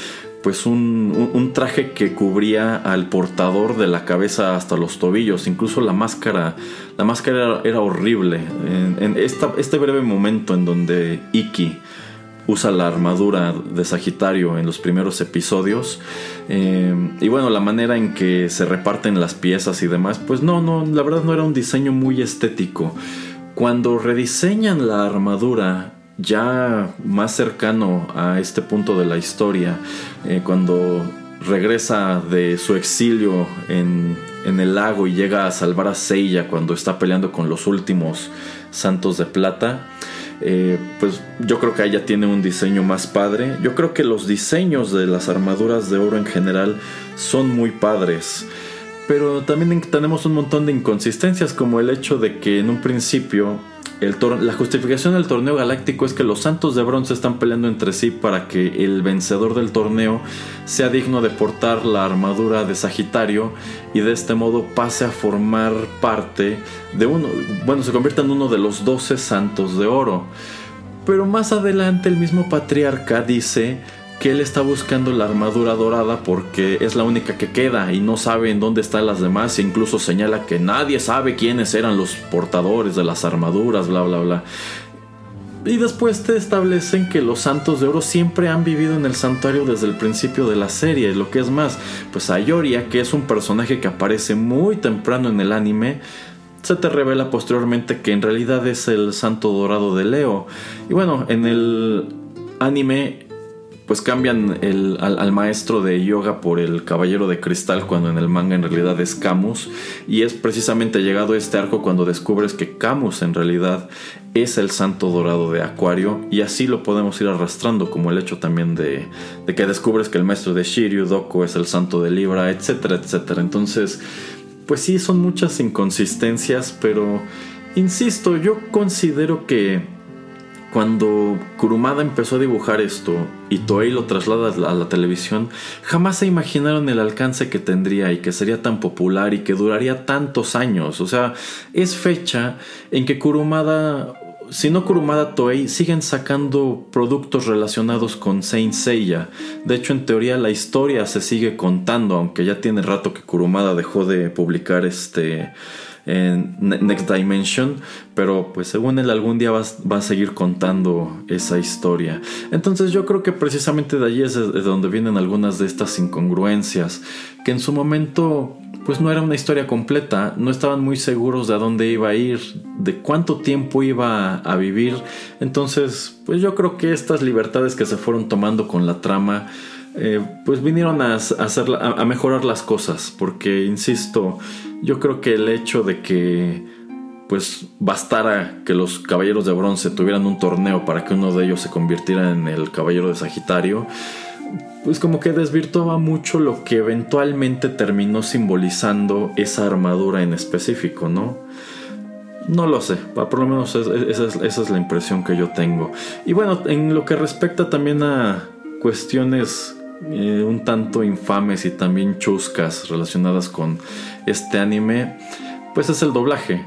pues un, traje que cubría al portador de la cabeza hasta los tobillos. Incluso la máscara, la máscara era, horrible. En, este breve momento en donde Iki usa la armadura de Sagitario en los primeros episodios. Eh, y bueno, la manera en que se reparten las piezas y demás, pues no, no, la verdad no era un diseño muy estético. Cuando rediseñan la armadura ya más cercano a este punto de la historia, eh, cuando regresa de su exilio en, el lago y llega a salvar a Seiya cuando está peleando con los últimos santos de plata, eh, pues yo creo que ella tiene un diseño más padre. Yo creo que los diseños de las armaduras de oro en general son muy padres. Pero también tenemos un montón de inconsistencias como el hecho de que en un principio la justificación del torneo galáctico es que los santos de bronce están peleando entre sí para que el vencedor del torneo sea digno de portar la armadura de Sagitario y de este modo pase a formar parte de uno, bueno, se convierta en uno de los doce santos de oro. Pero más adelante el mismo patriarca dice que él está buscando la armadura dorada porque es la única que queda y no sabe en dónde están las demás e incluso señala que nadie sabe quiénes eran los portadores de las armaduras, bla bla bla. Y después te establecen que los santos de oro siempre han vivido en el santuario desde el principio de la serie. Lo que es más, pues Ayoria, que es un personaje que aparece muy temprano en el anime, se te revela posteriormente que en realidad es el santo dorado de Leo. Y bueno, en el anime pues cambian al, maestro de yoga por el caballero de cristal cuando en el manga en realidad es Camus. Y es precisamente llegado este arco cuando descubres que Camus en realidad es el santo dorado de Acuario y así lo podemos ir arrastrando como el hecho también de, de que descubres que el maestro de Shiryu Doko es el santo de Libra etcétera etcétera. Entonces pues sí son muchas inconsistencias pero insisto yo considero que cuando Kurumada empezó a dibujar esto y Toei lo traslada a la televisión, jamás se imaginaron el alcance que tendría y que sería tan popular y que duraría tantos años. O sea, es fecha en que Kurumada, si no Kurumada Toei, siguen sacando productos relacionados con Saint Seiya. De hecho, en teoría la historia se sigue contando, aunque ya tiene rato que Kurumada dejó de publicar este en Next Dimension, pero pues según él algún día va, a seguir contando esa historia. Entonces yo creo que precisamente de allí es de donde vienen algunas de estas incongruencias, que en su momento pues no era una historia completa, no estaban muy seguros de a dónde iba a ir, de cuánto tiempo iba a vivir, entonces pues yo creo que estas libertades que se fueron tomando con la trama, eh, pues vinieron a, hacer, a, mejorar las cosas, porque, insisto, yo creo que el hecho de que pues bastara que los caballeros de bronce tuvieran un torneo para que uno de ellos se convirtiera en el caballero de Sagitario, pues como que desvirtuaba mucho lo que eventualmente terminó simbolizando esa armadura en específico, ¿no? No lo sé, por lo menos esa es la impresión que yo tengo. Y bueno, en lo que respecta también a cuestiones eh, un tanto infames y también chuscas relacionadas con este anime, pues es el doblaje.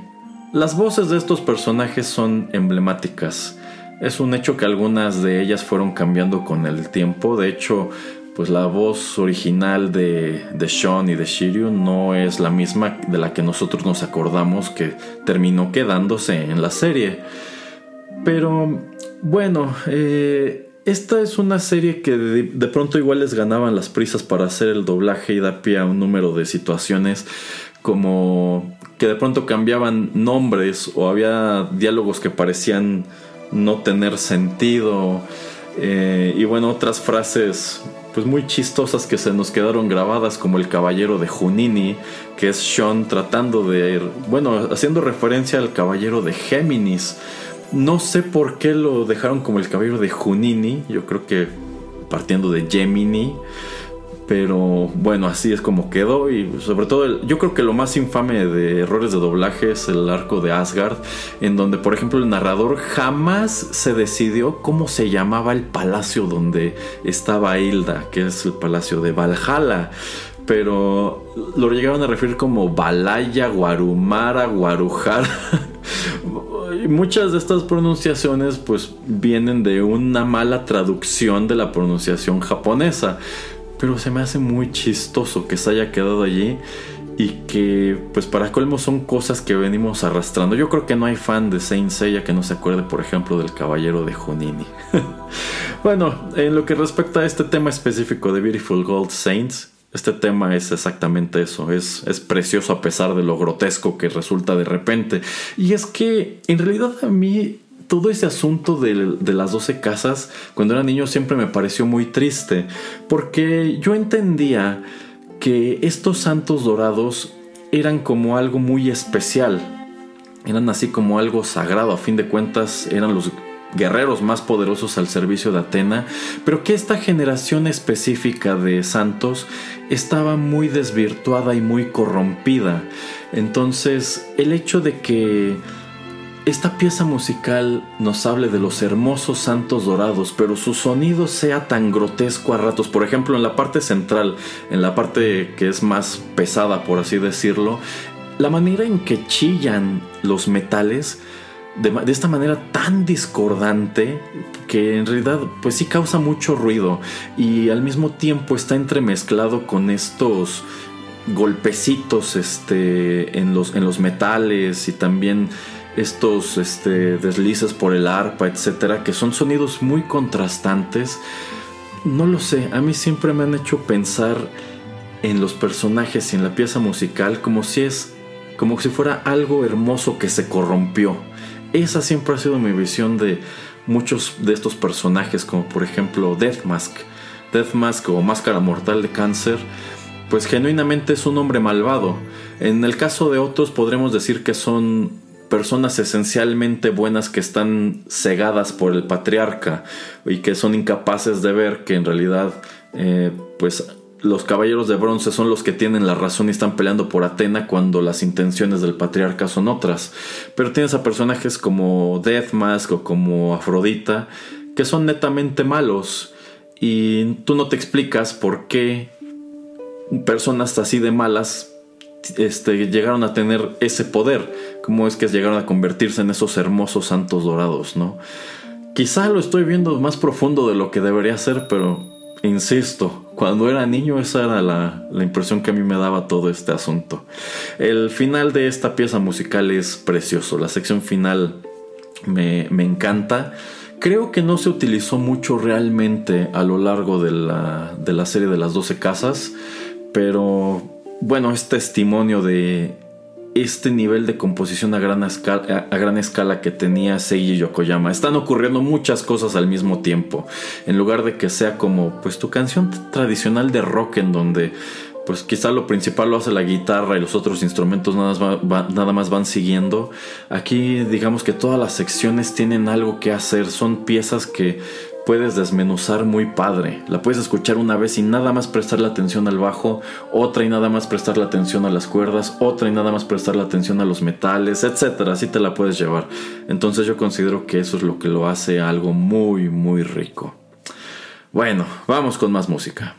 Las voces de estos personajes son emblemáticas. Es un hecho que algunas de ellas fueron cambiando con el tiempo. De hecho, pues la voz original de, de Sean y de Shiryu no es la misma de la que nosotros nos acordamos que terminó quedándose en la serie. Pero bueno, eh, esta es una serie que de, pronto igual les ganaban las prisas para hacer el doblaje y da pie a un número de situaciones como que de pronto cambiaban nombres o había diálogos que parecían no tener sentido. Eh, y bueno, otras frases pues muy chistosas que se nos quedaron grabadas como el caballero de Junini, que es Sean tratando de, bueno, haciendo referencia al caballero de Géminis. No sé por qué lo dejaron como el caballero de Junini, yo creo que partiendo de Gemini. Pero bueno, así es como quedó. Y sobre todo, yo creo que lo más infame de errores de doblaje es el arco de Asgard, en donde, por ejemplo, el narrador jamás se decidió cómo se llamaba el palacio donde estaba Hilda, que es el palacio de Valhalla. Pero lo llegaron a referir como Balaya, Guarumara, Guarujara. Muchas de estas pronunciaciones pues vienen de una mala traducción de la pronunciación japonesa pero se me hace muy chistoso que se haya quedado allí y que pues para colmo son cosas que venimos arrastrando. Yo creo que no hay fan de Saint Seiya que no se acuerde por ejemplo del caballero de Junini. bueno, en lo que respecta a este tema específico de Beautiful Gold Saints, este tema es exactamente eso, es, es precioso a pesar de lo grotesco que resulta de repente. Y es que en realidad a mí todo ese asunto de, las 12 casas, cuando era niño siempre me pareció muy triste, porque yo entendía que estos santos dorados eran como algo muy especial, eran así como algo sagrado, a fin de cuentas eran los guerreros más poderosos al servicio de Atena, pero que esta generación específica de santos estaba muy desvirtuada y muy corrompida. Entonces, el hecho de que esta pieza musical nos hable de los hermosos santos dorados, pero su sonido sea tan grotesco a ratos. Por ejemplo, en la parte central, en la parte que es más pesada, por así decirlo, la manera en que chillan los metales de, esta manera tan discordante que en realidad pues sí causa mucho ruido y al mismo tiempo está entremezclado con estos golpecitos este, en, los, en los metales y también estos este, deslices por el arpa, etcétera, que son sonidos muy contrastantes. No lo sé, a mí siempre me han hecho pensar en los personajes y en la pieza musical como si es como si fuera algo hermoso que se corrompió. Esa siempre ha sido mi visión de muchos de estos personajes, como por ejemplo Death Mask. O Máscara Mortal de Cáncer, pues genuinamente es un hombre malvado. En el caso de otros podremos decir que son personas esencialmente buenas que están cegadas por el patriarca y que son incapaces de ver que en realidad eh, pues los caballeros de bronce son los que tienen la razón y están peleando por Atena cuando las intenciones del patriarca son otras. Pero tienes a personajes como Deathmask o como Afrodita que son netamente malos y tú no te explicas por qué personas así de malas este, llegaron a tener ese poder, cómo es que llegaron a convertirse en esos hermosos santos dorados, ¿no? Quizá lo estoy viendo más profundo de lo que debería ser, pero insisto, cuando era niño esa era la, impresión que a mí me daba todo este asunto. El final de esta pieza musical es precioso, la sección final me, encanta. Creo que no se utilizó mucho realmente a lo largo de la, de la serie de las 12 casas, pero bueno, es testimonio de este nivel de composición a gran escala, que tenía Seiji Yokoyama. Están ocurriendo muchas cosas al mismo tiempo. En lugar de que sea como pues tu canción tradicional de rock en donde pues quizá lo principal lo hace la guitarra y los otros instrumentos nada más van siguiendo. Aquí digamos que todas las secciones tienen algo que hacer, son piezas que puedes desmenuzar muy padre. La puedes escuchar una vez y nada más prestarle atención al bajo, otra y nada más prestarle atención a las cuerdas, otra y nada más prestarle atención a los metales, etcétera. Así te la puedes llevar. Entonces yo considero que eso es lo que lo hace algo muy, muy rico. Bueno, vamos con más música.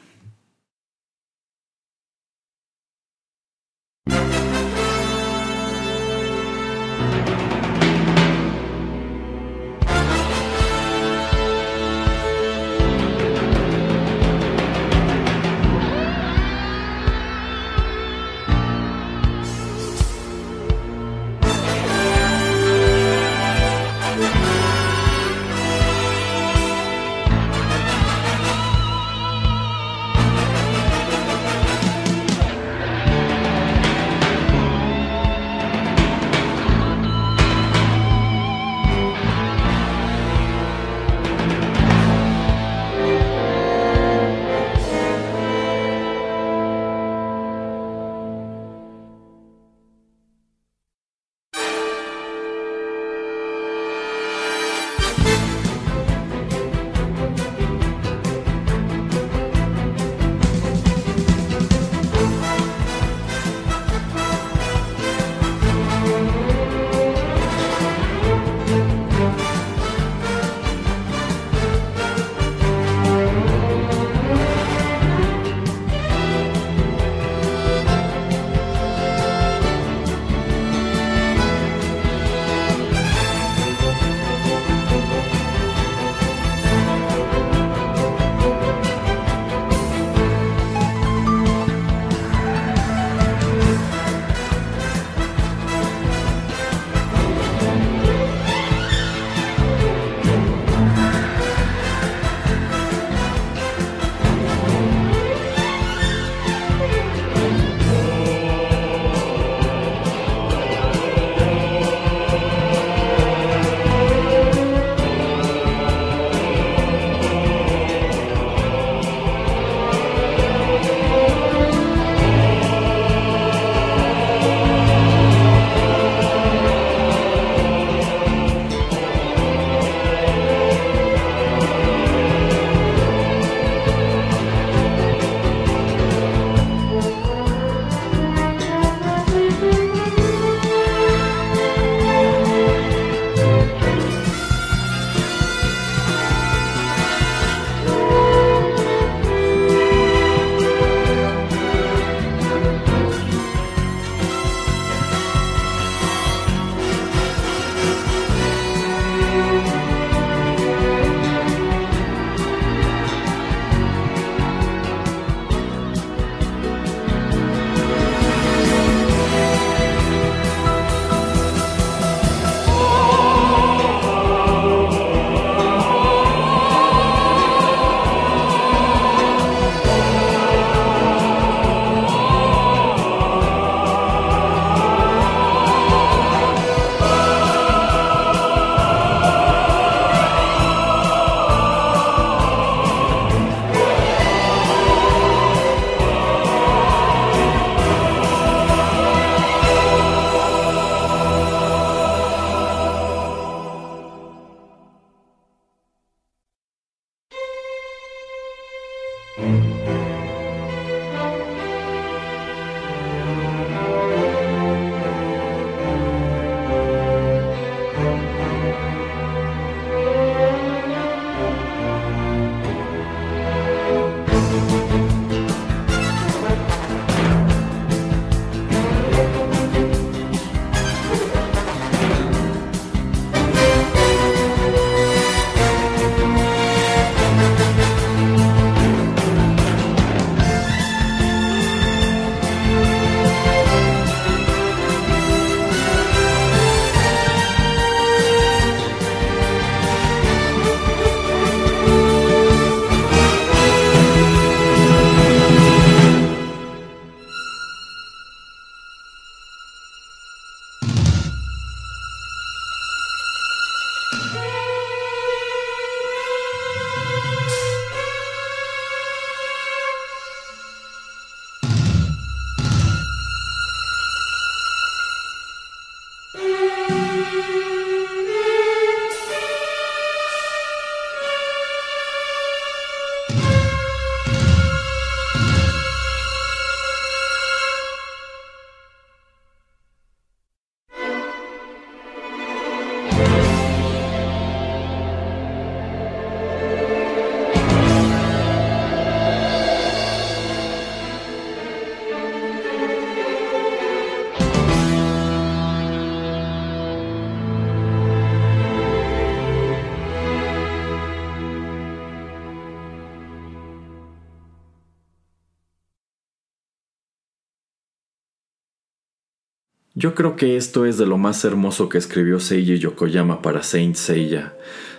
Yo creo que esto es de lo más hermoso que escribió Seiji Yokoyama para Saint Seiya.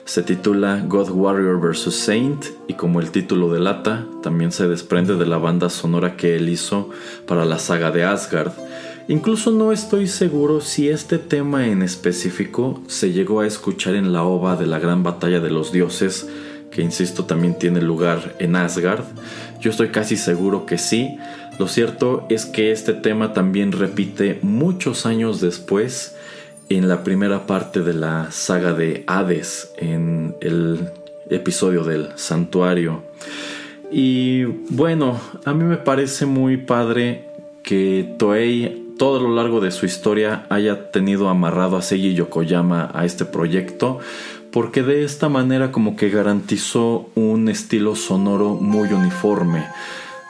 Se titula God Warrior vs. Saint y como el título delata, también se desprende de la banda sonora que él hizo para la saga de Asgard. Incluso no estoy seguro si este tema en específico se llegó a escuchar en la ova de la gran batalla de los dioses, que insisto también tiene lugar en Asgard. Yo estoy casi seguro que sí, lo cierto es que este tema también repite muchos años después en la primera parte de la saga de Hades, en el episodio del santuario. Y bueno, a mí me parece muy padre que Toei todo lo largo de su historia haya tenido amarrado a Seiji Yokoyama a este proyecto porque de esta manera como que garantizó un estilo sonoro muy uniforme.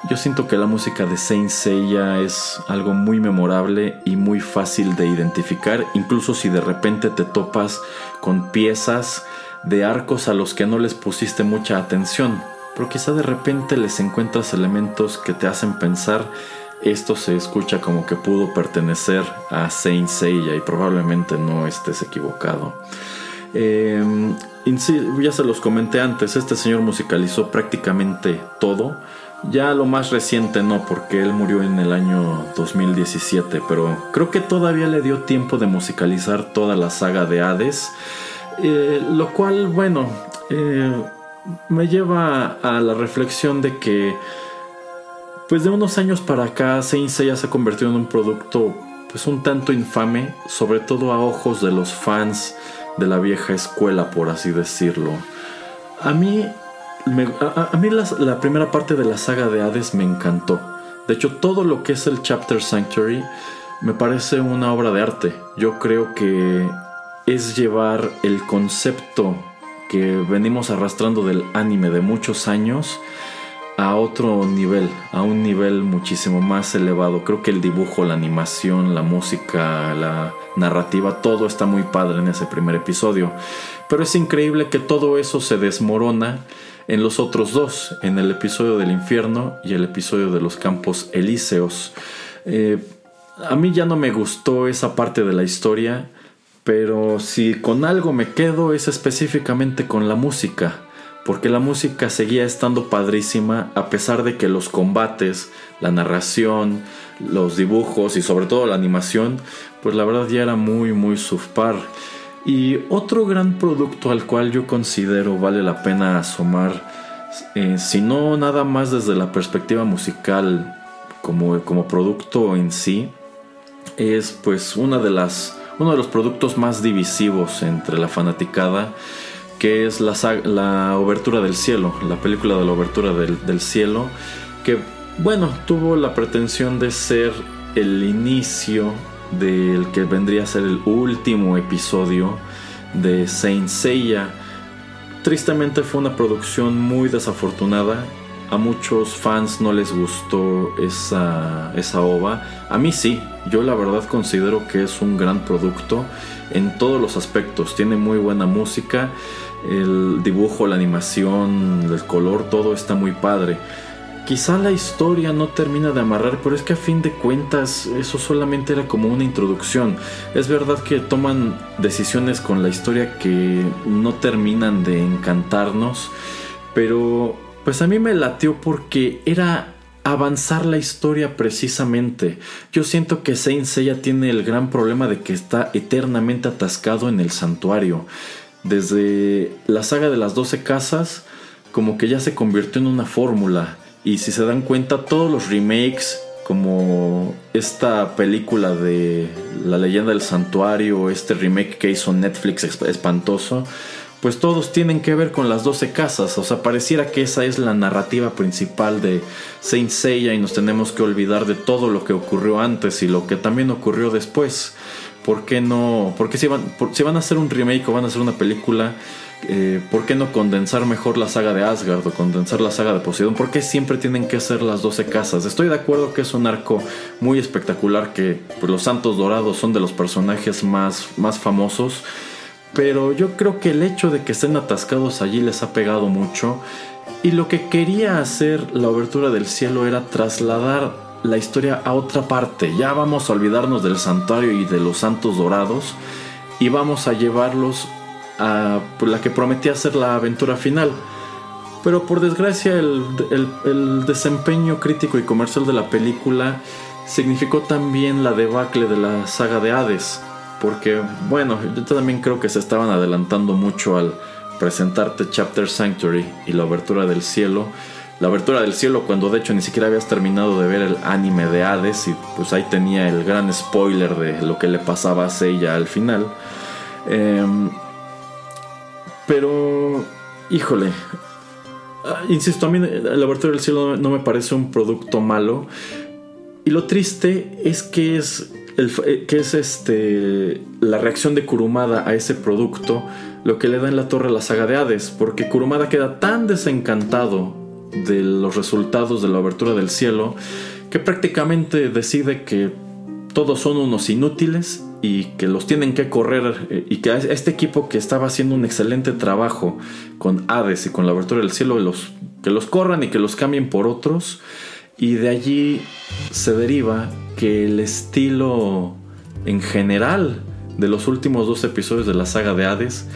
Yo siento que la música de Saint Seiya es algo muy memorable y muy fácil de identificar, incluso si de repente te topas con piezas de arcos a los que no les pusiste mucha atención, pero quizá de repente les encuentras elementos que te hacen pensar esto se escucha como que pudo pertenecer a Saint Seiya y probablemente no estés equivocado. Em, ya se los comenté antes, este señor musicalizó prácticamente todo ya lo más reciente no, porque él murió en el año 2017, pero creo que todavía le dio tiempo de musicalizar toda la saga de Hades, eh, lo cual, bueno, eh, me lleva a la reflexión de que, pues de unos años para acá, Saint Seiya se ha convertido en un producto, pues un tanto infame, sobre todo a ojos de los fans de la vieja escuela, por así decirlo. A mí a, mí la primera parte de la saga de Hades me encantó. De hecho, todo lo que es el Chapter Sanctuary me parece una obra de arte. Yo creo que es llevar el concepto que venimos arrastrando del anime de muchos años a otro nivel, a un nivel muchísimo más elevado. Creo que el dibujo, la animación, la música, la narrativa, todo está muy padre en ese primer episodio. Pero es increíble que todo eso se desmorona en los otros dos, en el episodio del infierno y el episodio de los campos elíseos. Eh, a mí ya no me gustó esa parte de la historia, pero si con algo me quedo es específicamente con la música, porque la música seguía estando padrísima a pesar de que los combates, la narración, los dibujos y sobre todo la animación, pues la verdad ya era muy muy subpar. Y otro gran producto al cual yo considero vale la pena asomar, eh, si no nada más desde la perspectiva musical como, como producto en sí, es pues una de las, uno de los productos más divisivos entre la fanaticada, que es la, la Obertura del Cielo, la película de la Obertura del, del Cielo, que bueno, tuvo la pretensión de ser el inicio del que vendría a ser el último episodio de Saint Seiya. Tristemente fue una producción muy desafortunada. A muchos fans no les gustó esa, esa. A mí sí, yo la verdad considero que es un gran producto en todos los aspectos. Tiene muy buena música, el dibujo, la animación, el color, todo está muy padre. Quizá la historia no termina de amarrar, pero es que a fin de cuentas eso solamente era como una introducción. Es verdad que toman decisiones con la historia que no terminan de encantarnos, pero pues a mí me latió porque era avanzar la historia precisamente. Yo siento que Saint Seiya tiene el gran problema de que está eternamente atascado en el santuario. Desde la saga de las 12 casas, como que ya se convirtió en una fórmula y si se dan cuenta, todos los remakes, como esta película de La leyenda del santuario, este remake que hizo Netflix espantoso, pues todos tienen que ver con las 12 casas. O sea, pareciera que esa es la narrativa principal de Saint Seiya y nos tenemos que olvidar de todo lo que ocurrió antes y lo que también ocurrió después. ¿Por qué no? Porque si van, si van a hacer un remake o van a hacer una película, eh, ¿por qué no condensar mejor la saga de Asgard o condensar la saga de Poseidón? ¿Por qué siempre tienen que ser las 12 casas? Estoy de acuerdo que es un arco muy espectacular, que pues, los Santos Dorados son de los personajes más, más famosos, pero yo creo que el hecho de que estén atascados allí les ha pegado mucho. Y lo que quería hacer la obertura del cielo era trasladar la historia a otra parte. Ya vamos a olvidarnos del santuario y de los santos dorados y vamos a llevarlos a pues, la que prometía ser la aventura final. Pero por desgracia el, el, desempeño crítico y comercial de la película significó también la debacle de la saga de Hades. Porque, bueno, yo también creo que se estaban adelantando mucho al presentarte Chapter Sanctuary y la abertura del cielo. La abertura del cielo cuando de hecho ni siquiera habías terminado de ver el anime de Hades y pues ahí tenía el gran spoiler de lo que le pasaba a Seiya al final. Eh, pero, híjole, ah, insisto, a mí el Laboratorio del Cielo no me parece un producto malo. Y lo triste es que es, eh, que es este, la reacción de Kurumada a ese producto lo que le da en la torre a la saga de Hades. Porque Kurumada queda tan desencantado de los resultados de la abertura del cielo que prácticamente decide que todos son unos inútiles y que los tienen que correr eh, y que este equipo que estaba haciendo un excelente trabajo con Hades y con la abertura del cielo los, que los corran y que los cambien por otros y de allí se deriva que el estilo en general de los últimos dos episodios de la saga de Hades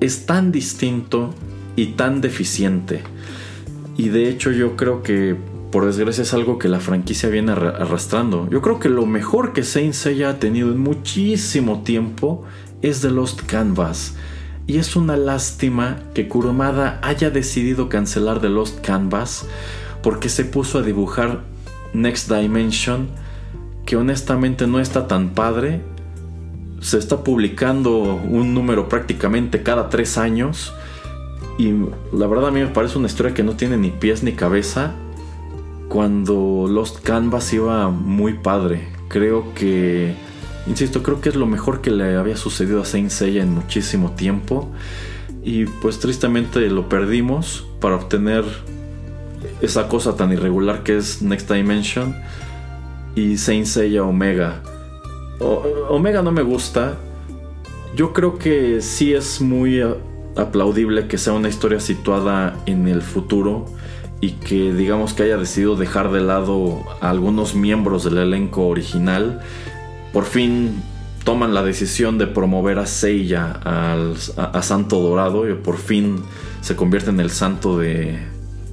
es tan distinto y tan deficiente. Y de hecho yo creo que por desgracia es algo que la franquicia viene arrastrando. Yo creo que lo mejor que Saint Seiya ha tenido en muchísimo tiempo es The Lost Canvas. Y es una lástima que Kurumada haya decidido cancelar The Lost Canvas porque se puso a dibujar Next Dimension, que honestamente no está tan padre. Se está publicando un número prácticamente cada tres años. Y la verdad a mí me parece una historia que no tiene ni pies ni cabeza cuando Lost Canvas iba muy padre. Creo que, insisto, creo que es lo mejor que le había sucedido a Saint Seiya en muchísimo tiempo. Y pues tristemente lo perdimos para obtener esa cosa tan irregular que es Next Dimension y Saint Seiya Omega. Omega no me gusta. Yo creo que sí es muy aplaudible que sea una historia situada en el futuro y que digamos que haya decidido dejar de lado a algunos miembros del elenco original, por fin toman la decisión de promover a Seiya a, Santo Dorado y por fin se convierte en el santo de,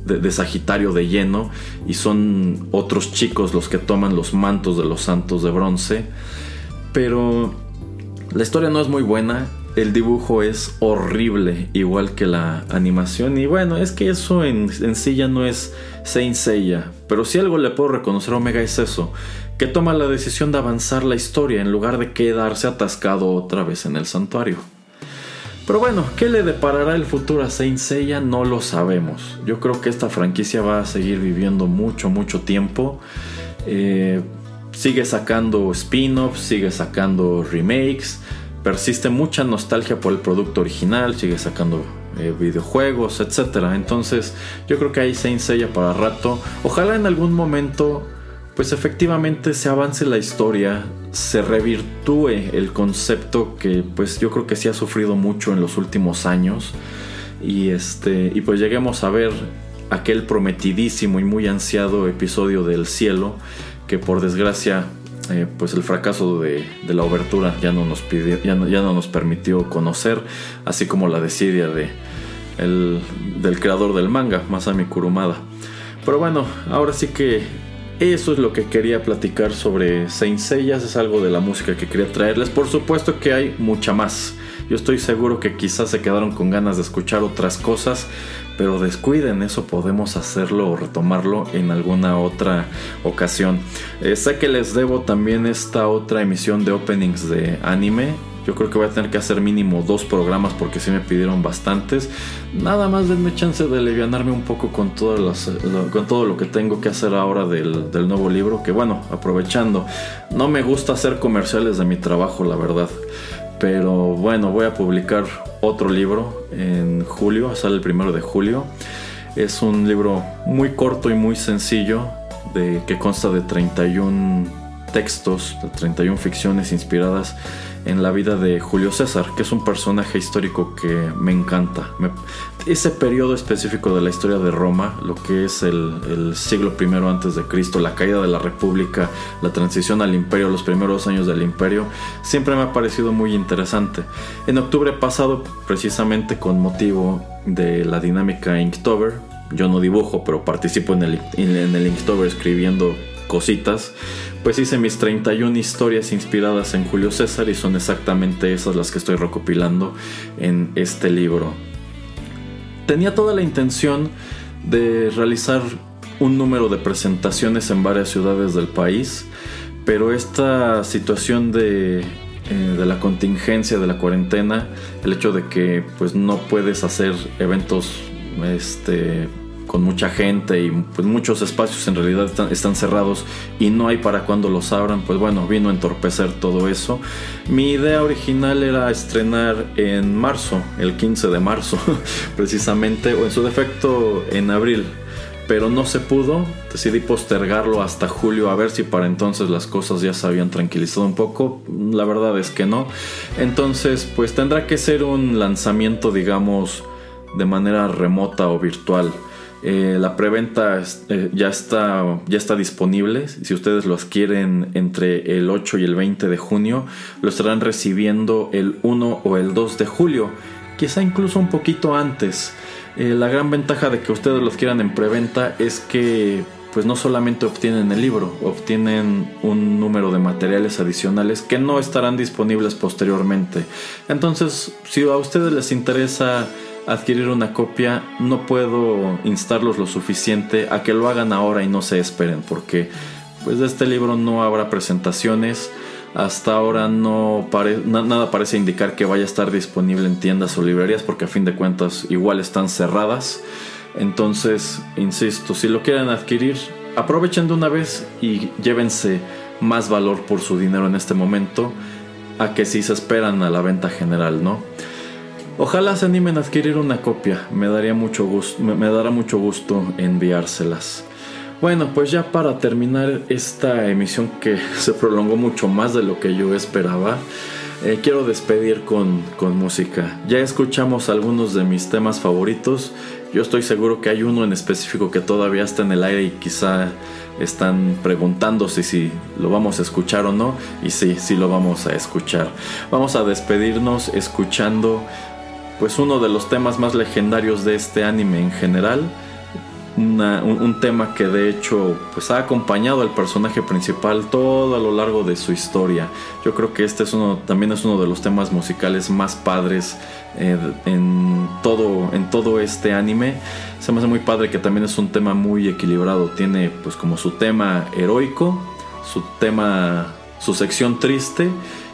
de, Sagitario de lleno y son otros chicos los que toman los mantos de los santos de bronce. Pero la historia no es muy buena, el dibujo es horrible, igual que la animación. Y bueno, es que eso en, sí ya no es Saint Seiya. Pero si algo le puedo reconocer a Omega es eso, que toma la decisión de avanzar la historia en lugar de quedarse atascado otra vez en el santuario. Pero bueno, ¿qué le deparará el futuro a Saint Seiya? No lo sabemos. Yo creo que esta franquicia va a seguir viviendo mucho, mucho tiempo. Eh, sigue sacando spin-offs, sigue sacando remakes. Persiste mucha nostalgia por el producto original, sigue sacando eh, videojuegos, etc. Entonces, yo creo que hay Saint Seiya para rato. Ojalá en algún momento pues efectivamente se avance la historia, se revirtúe el concepto que pues yo creo que sí ha sufrido mucho en los últimos años y este y pues lleguemos a ver aquel prometidísimo y muy ansiado episodio del cielo que por desgracia eh, pues el fracaso de, la obertura ya no nos permitió conocer así como la desidia de el, del creador del manga Masami Kurumada pero bueno ahora sí que eso es lo que quería platicar sobre Saint Seiya, es algo de la música que quería traerles. Por supuesto que hay mucha más. Yo estoy seguro que quizás se quedaron con ganas de escuchar otras cosas, pero descuiden, eso podemos hacerlo o retomarlo en alguna otra ocasión. Eh, sé que les debo también esta otra emisión de openings de anime yo creo que voy a tener que hacer mínimo dos programas porque sí me pidieron bastantes. Nada más denme chance de alivianarme un poco con, todas con todo lo que tengo que hacer ahora del, del nuevo libro. Que bueno, aprovechando, no me gusta hacer comerciales de mi trabajo, la verdad. Pero bueno, voy a publicar otro libro en julio, sale el primero de julio. Es un libro muy corto y muy sencillo, de, que consta de 31 textos, de 31 ficciones inspiradas en la vida de Julio César, que es un personaje histórico que me encanta. ese periodo específico de la historia de Roma, lo que es el, siglo I antes de Cristo, la caída de la República, la transición al imperio, los primeros años del imperio, siempre me ha parecido muy interesante. En octubre pasado, precisamente con motivo de la dinámica Inktober, yo no dibujo, pero participo en el, en el Inktober escribiendo cositas, pues hice mis 31 historias inspiradas en Julio César y son exactamente esas las que estoy recopilando en este libro. Tenía toda la intención de realizar un número de presentaciones en varias ciudades del país, pero esta situación de, eh, de la contingencia, de la cuarentena, el hecho de que pues no puedes hacer eventos este, con mucha gente y pues muchos espacios en realidad están, cerrados y no hay para cuando los abran, pues bueno, vino a entorpecer todo eso. Mi idea original era estrenar en marzo, el 15 de marzo, precisamente, o en su defecto en abril. Pero no se pudo, decidí postergarlo hasta julio a ver si para entonces las cosas ya se habían tranquilizado un poco. La verdad es que no. Entonces, pues tendrá que ser un lanzamiento, digamos, de manera remota o virtual. Eh, la preventa eh, ya, está, ya está disponible. Si ustedes lo adquieren entre el 8 y el 20 de junio, lo estarán recibiendo el 1 o el 2 de julio. Quizá incluso un poquito antes. Eh, la gran ventaja de que ustedes los quieran en preventa es que pues no solamente obtienen el libro, obtienen un número de materiales adicionales que no estarán disponibles posteriormente. Entonces, si a ustedes les interesa adquirir una copia, no puedo instarlos lo suficiente a que lo hagan ahora y no se esperen, porque pues de este libro no habrá presentaciones. Hasta ahora no nada parece indicar que vaya a estar disponible en tiendas o librerías porque a fin de cuentas igual están cerradas. Entonces, insisto, si lo quieren adquirir, aprovechen de una vez y llévense más valor por su dinero en este momento a que si se esperan a la venta general, ¿no? Ojalá se animen a adquirir una copia, me, daría mucho gusto, me, dará mucho gusto enviárselas. Bueno, pues ya para terminar esta emisión que se prolongó mucho más de lo que yo esperaba, eh, quiero despedir con, con, música. Ya escuchamos algunos de mis temas favoritos. Yo estoy seguro que hay uno en específico que todavía está en el aire y quizá están preguntándose si lo vamos a escuchar o no. Y sí, sí lo vamos a escuchar. Vamos a despedirnos escuchando pues uno de los temas más legendarios de este anime en general. un, tema que de hecho pues ha acompañado al personaje principal todo a lo largo de su historia. Yo creo que este es uno, también es uno de los temas musicales más padres eh, en, todo, en todo este anime. Se me hace muy padre que también es un tema muy equilibrado. Tiene pues como su tema heroico, su tema, su sección triste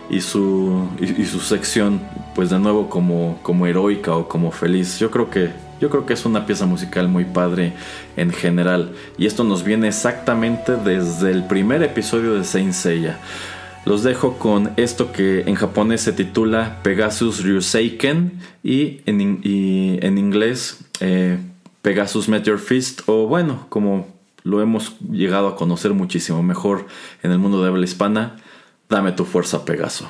y su, y su sección pues de nuevo como, como heroica o como feliz. Yo creo que yo creo que es una pieza musical muy padre en general y esto nos viene exactamente desde el primer episodio de Saint Seiya. Los dejo con esto que en japonés se titula Pegasus Ryuseiken y en, y en inglés eh, Pegasus Met Your Fist o bueno, como lo hemos llegado a conocer muchísimo mejor en el mundo de habla hispana, Dame tu fuerza Pegaso.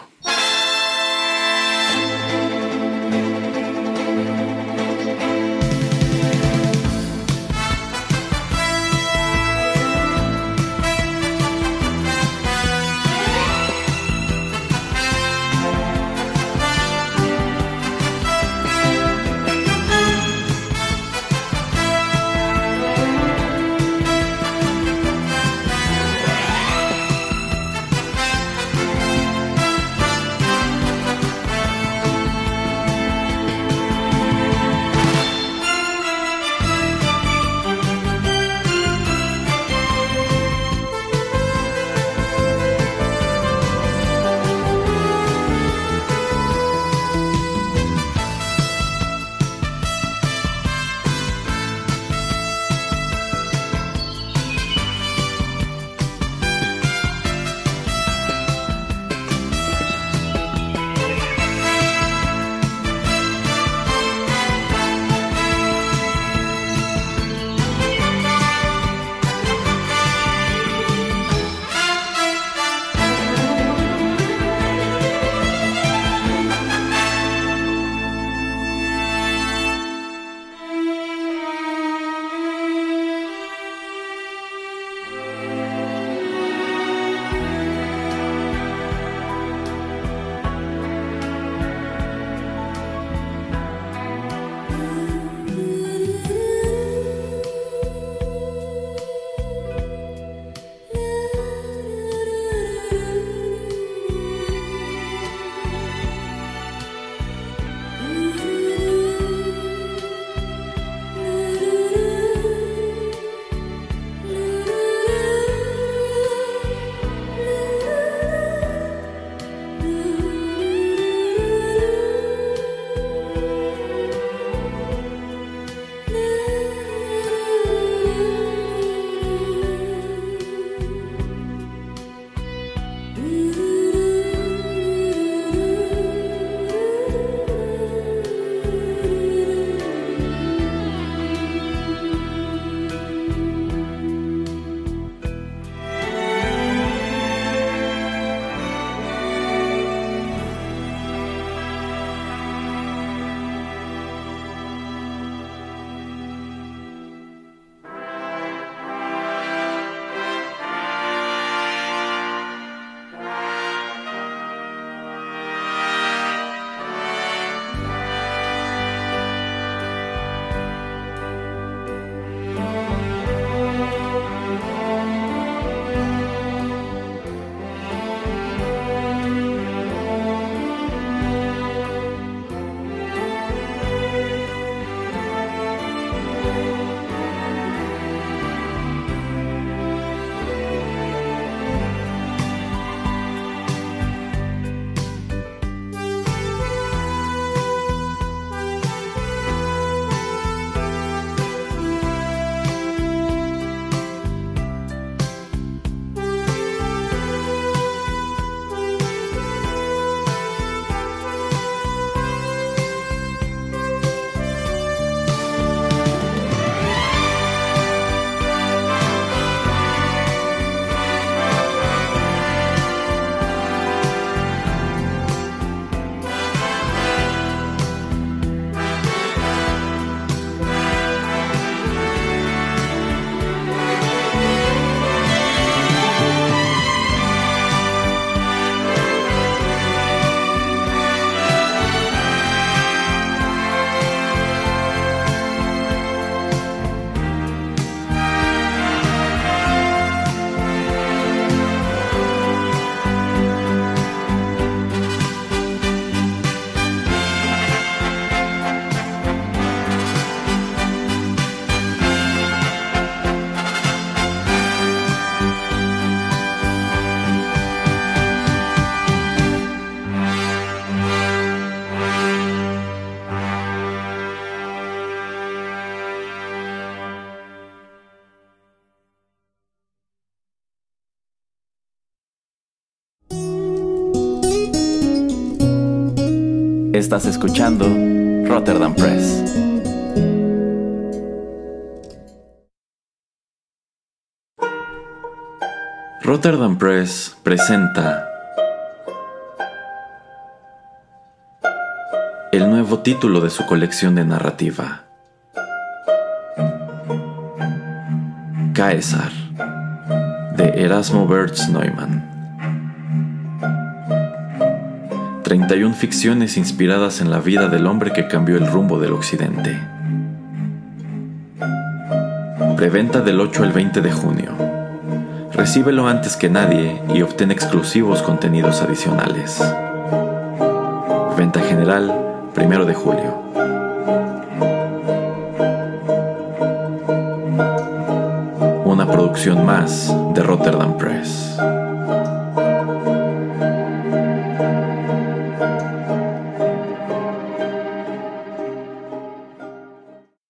Estás escuchando Rotterdam Press. Rotterdam Press presenta el nuevo título de su colección de narrativa. Caesar, de Erasmo Bertz Neumann. 31 ficciones inspiradas en la vida del hombre que cambió el rumbo del occidente. Preventa del 8 al 20 de junio. Recíbelo antes que nadie y obtén exclusivos contenidos adicionales. Venta general, 1 de julio. Una producción más de Rotterdam Press.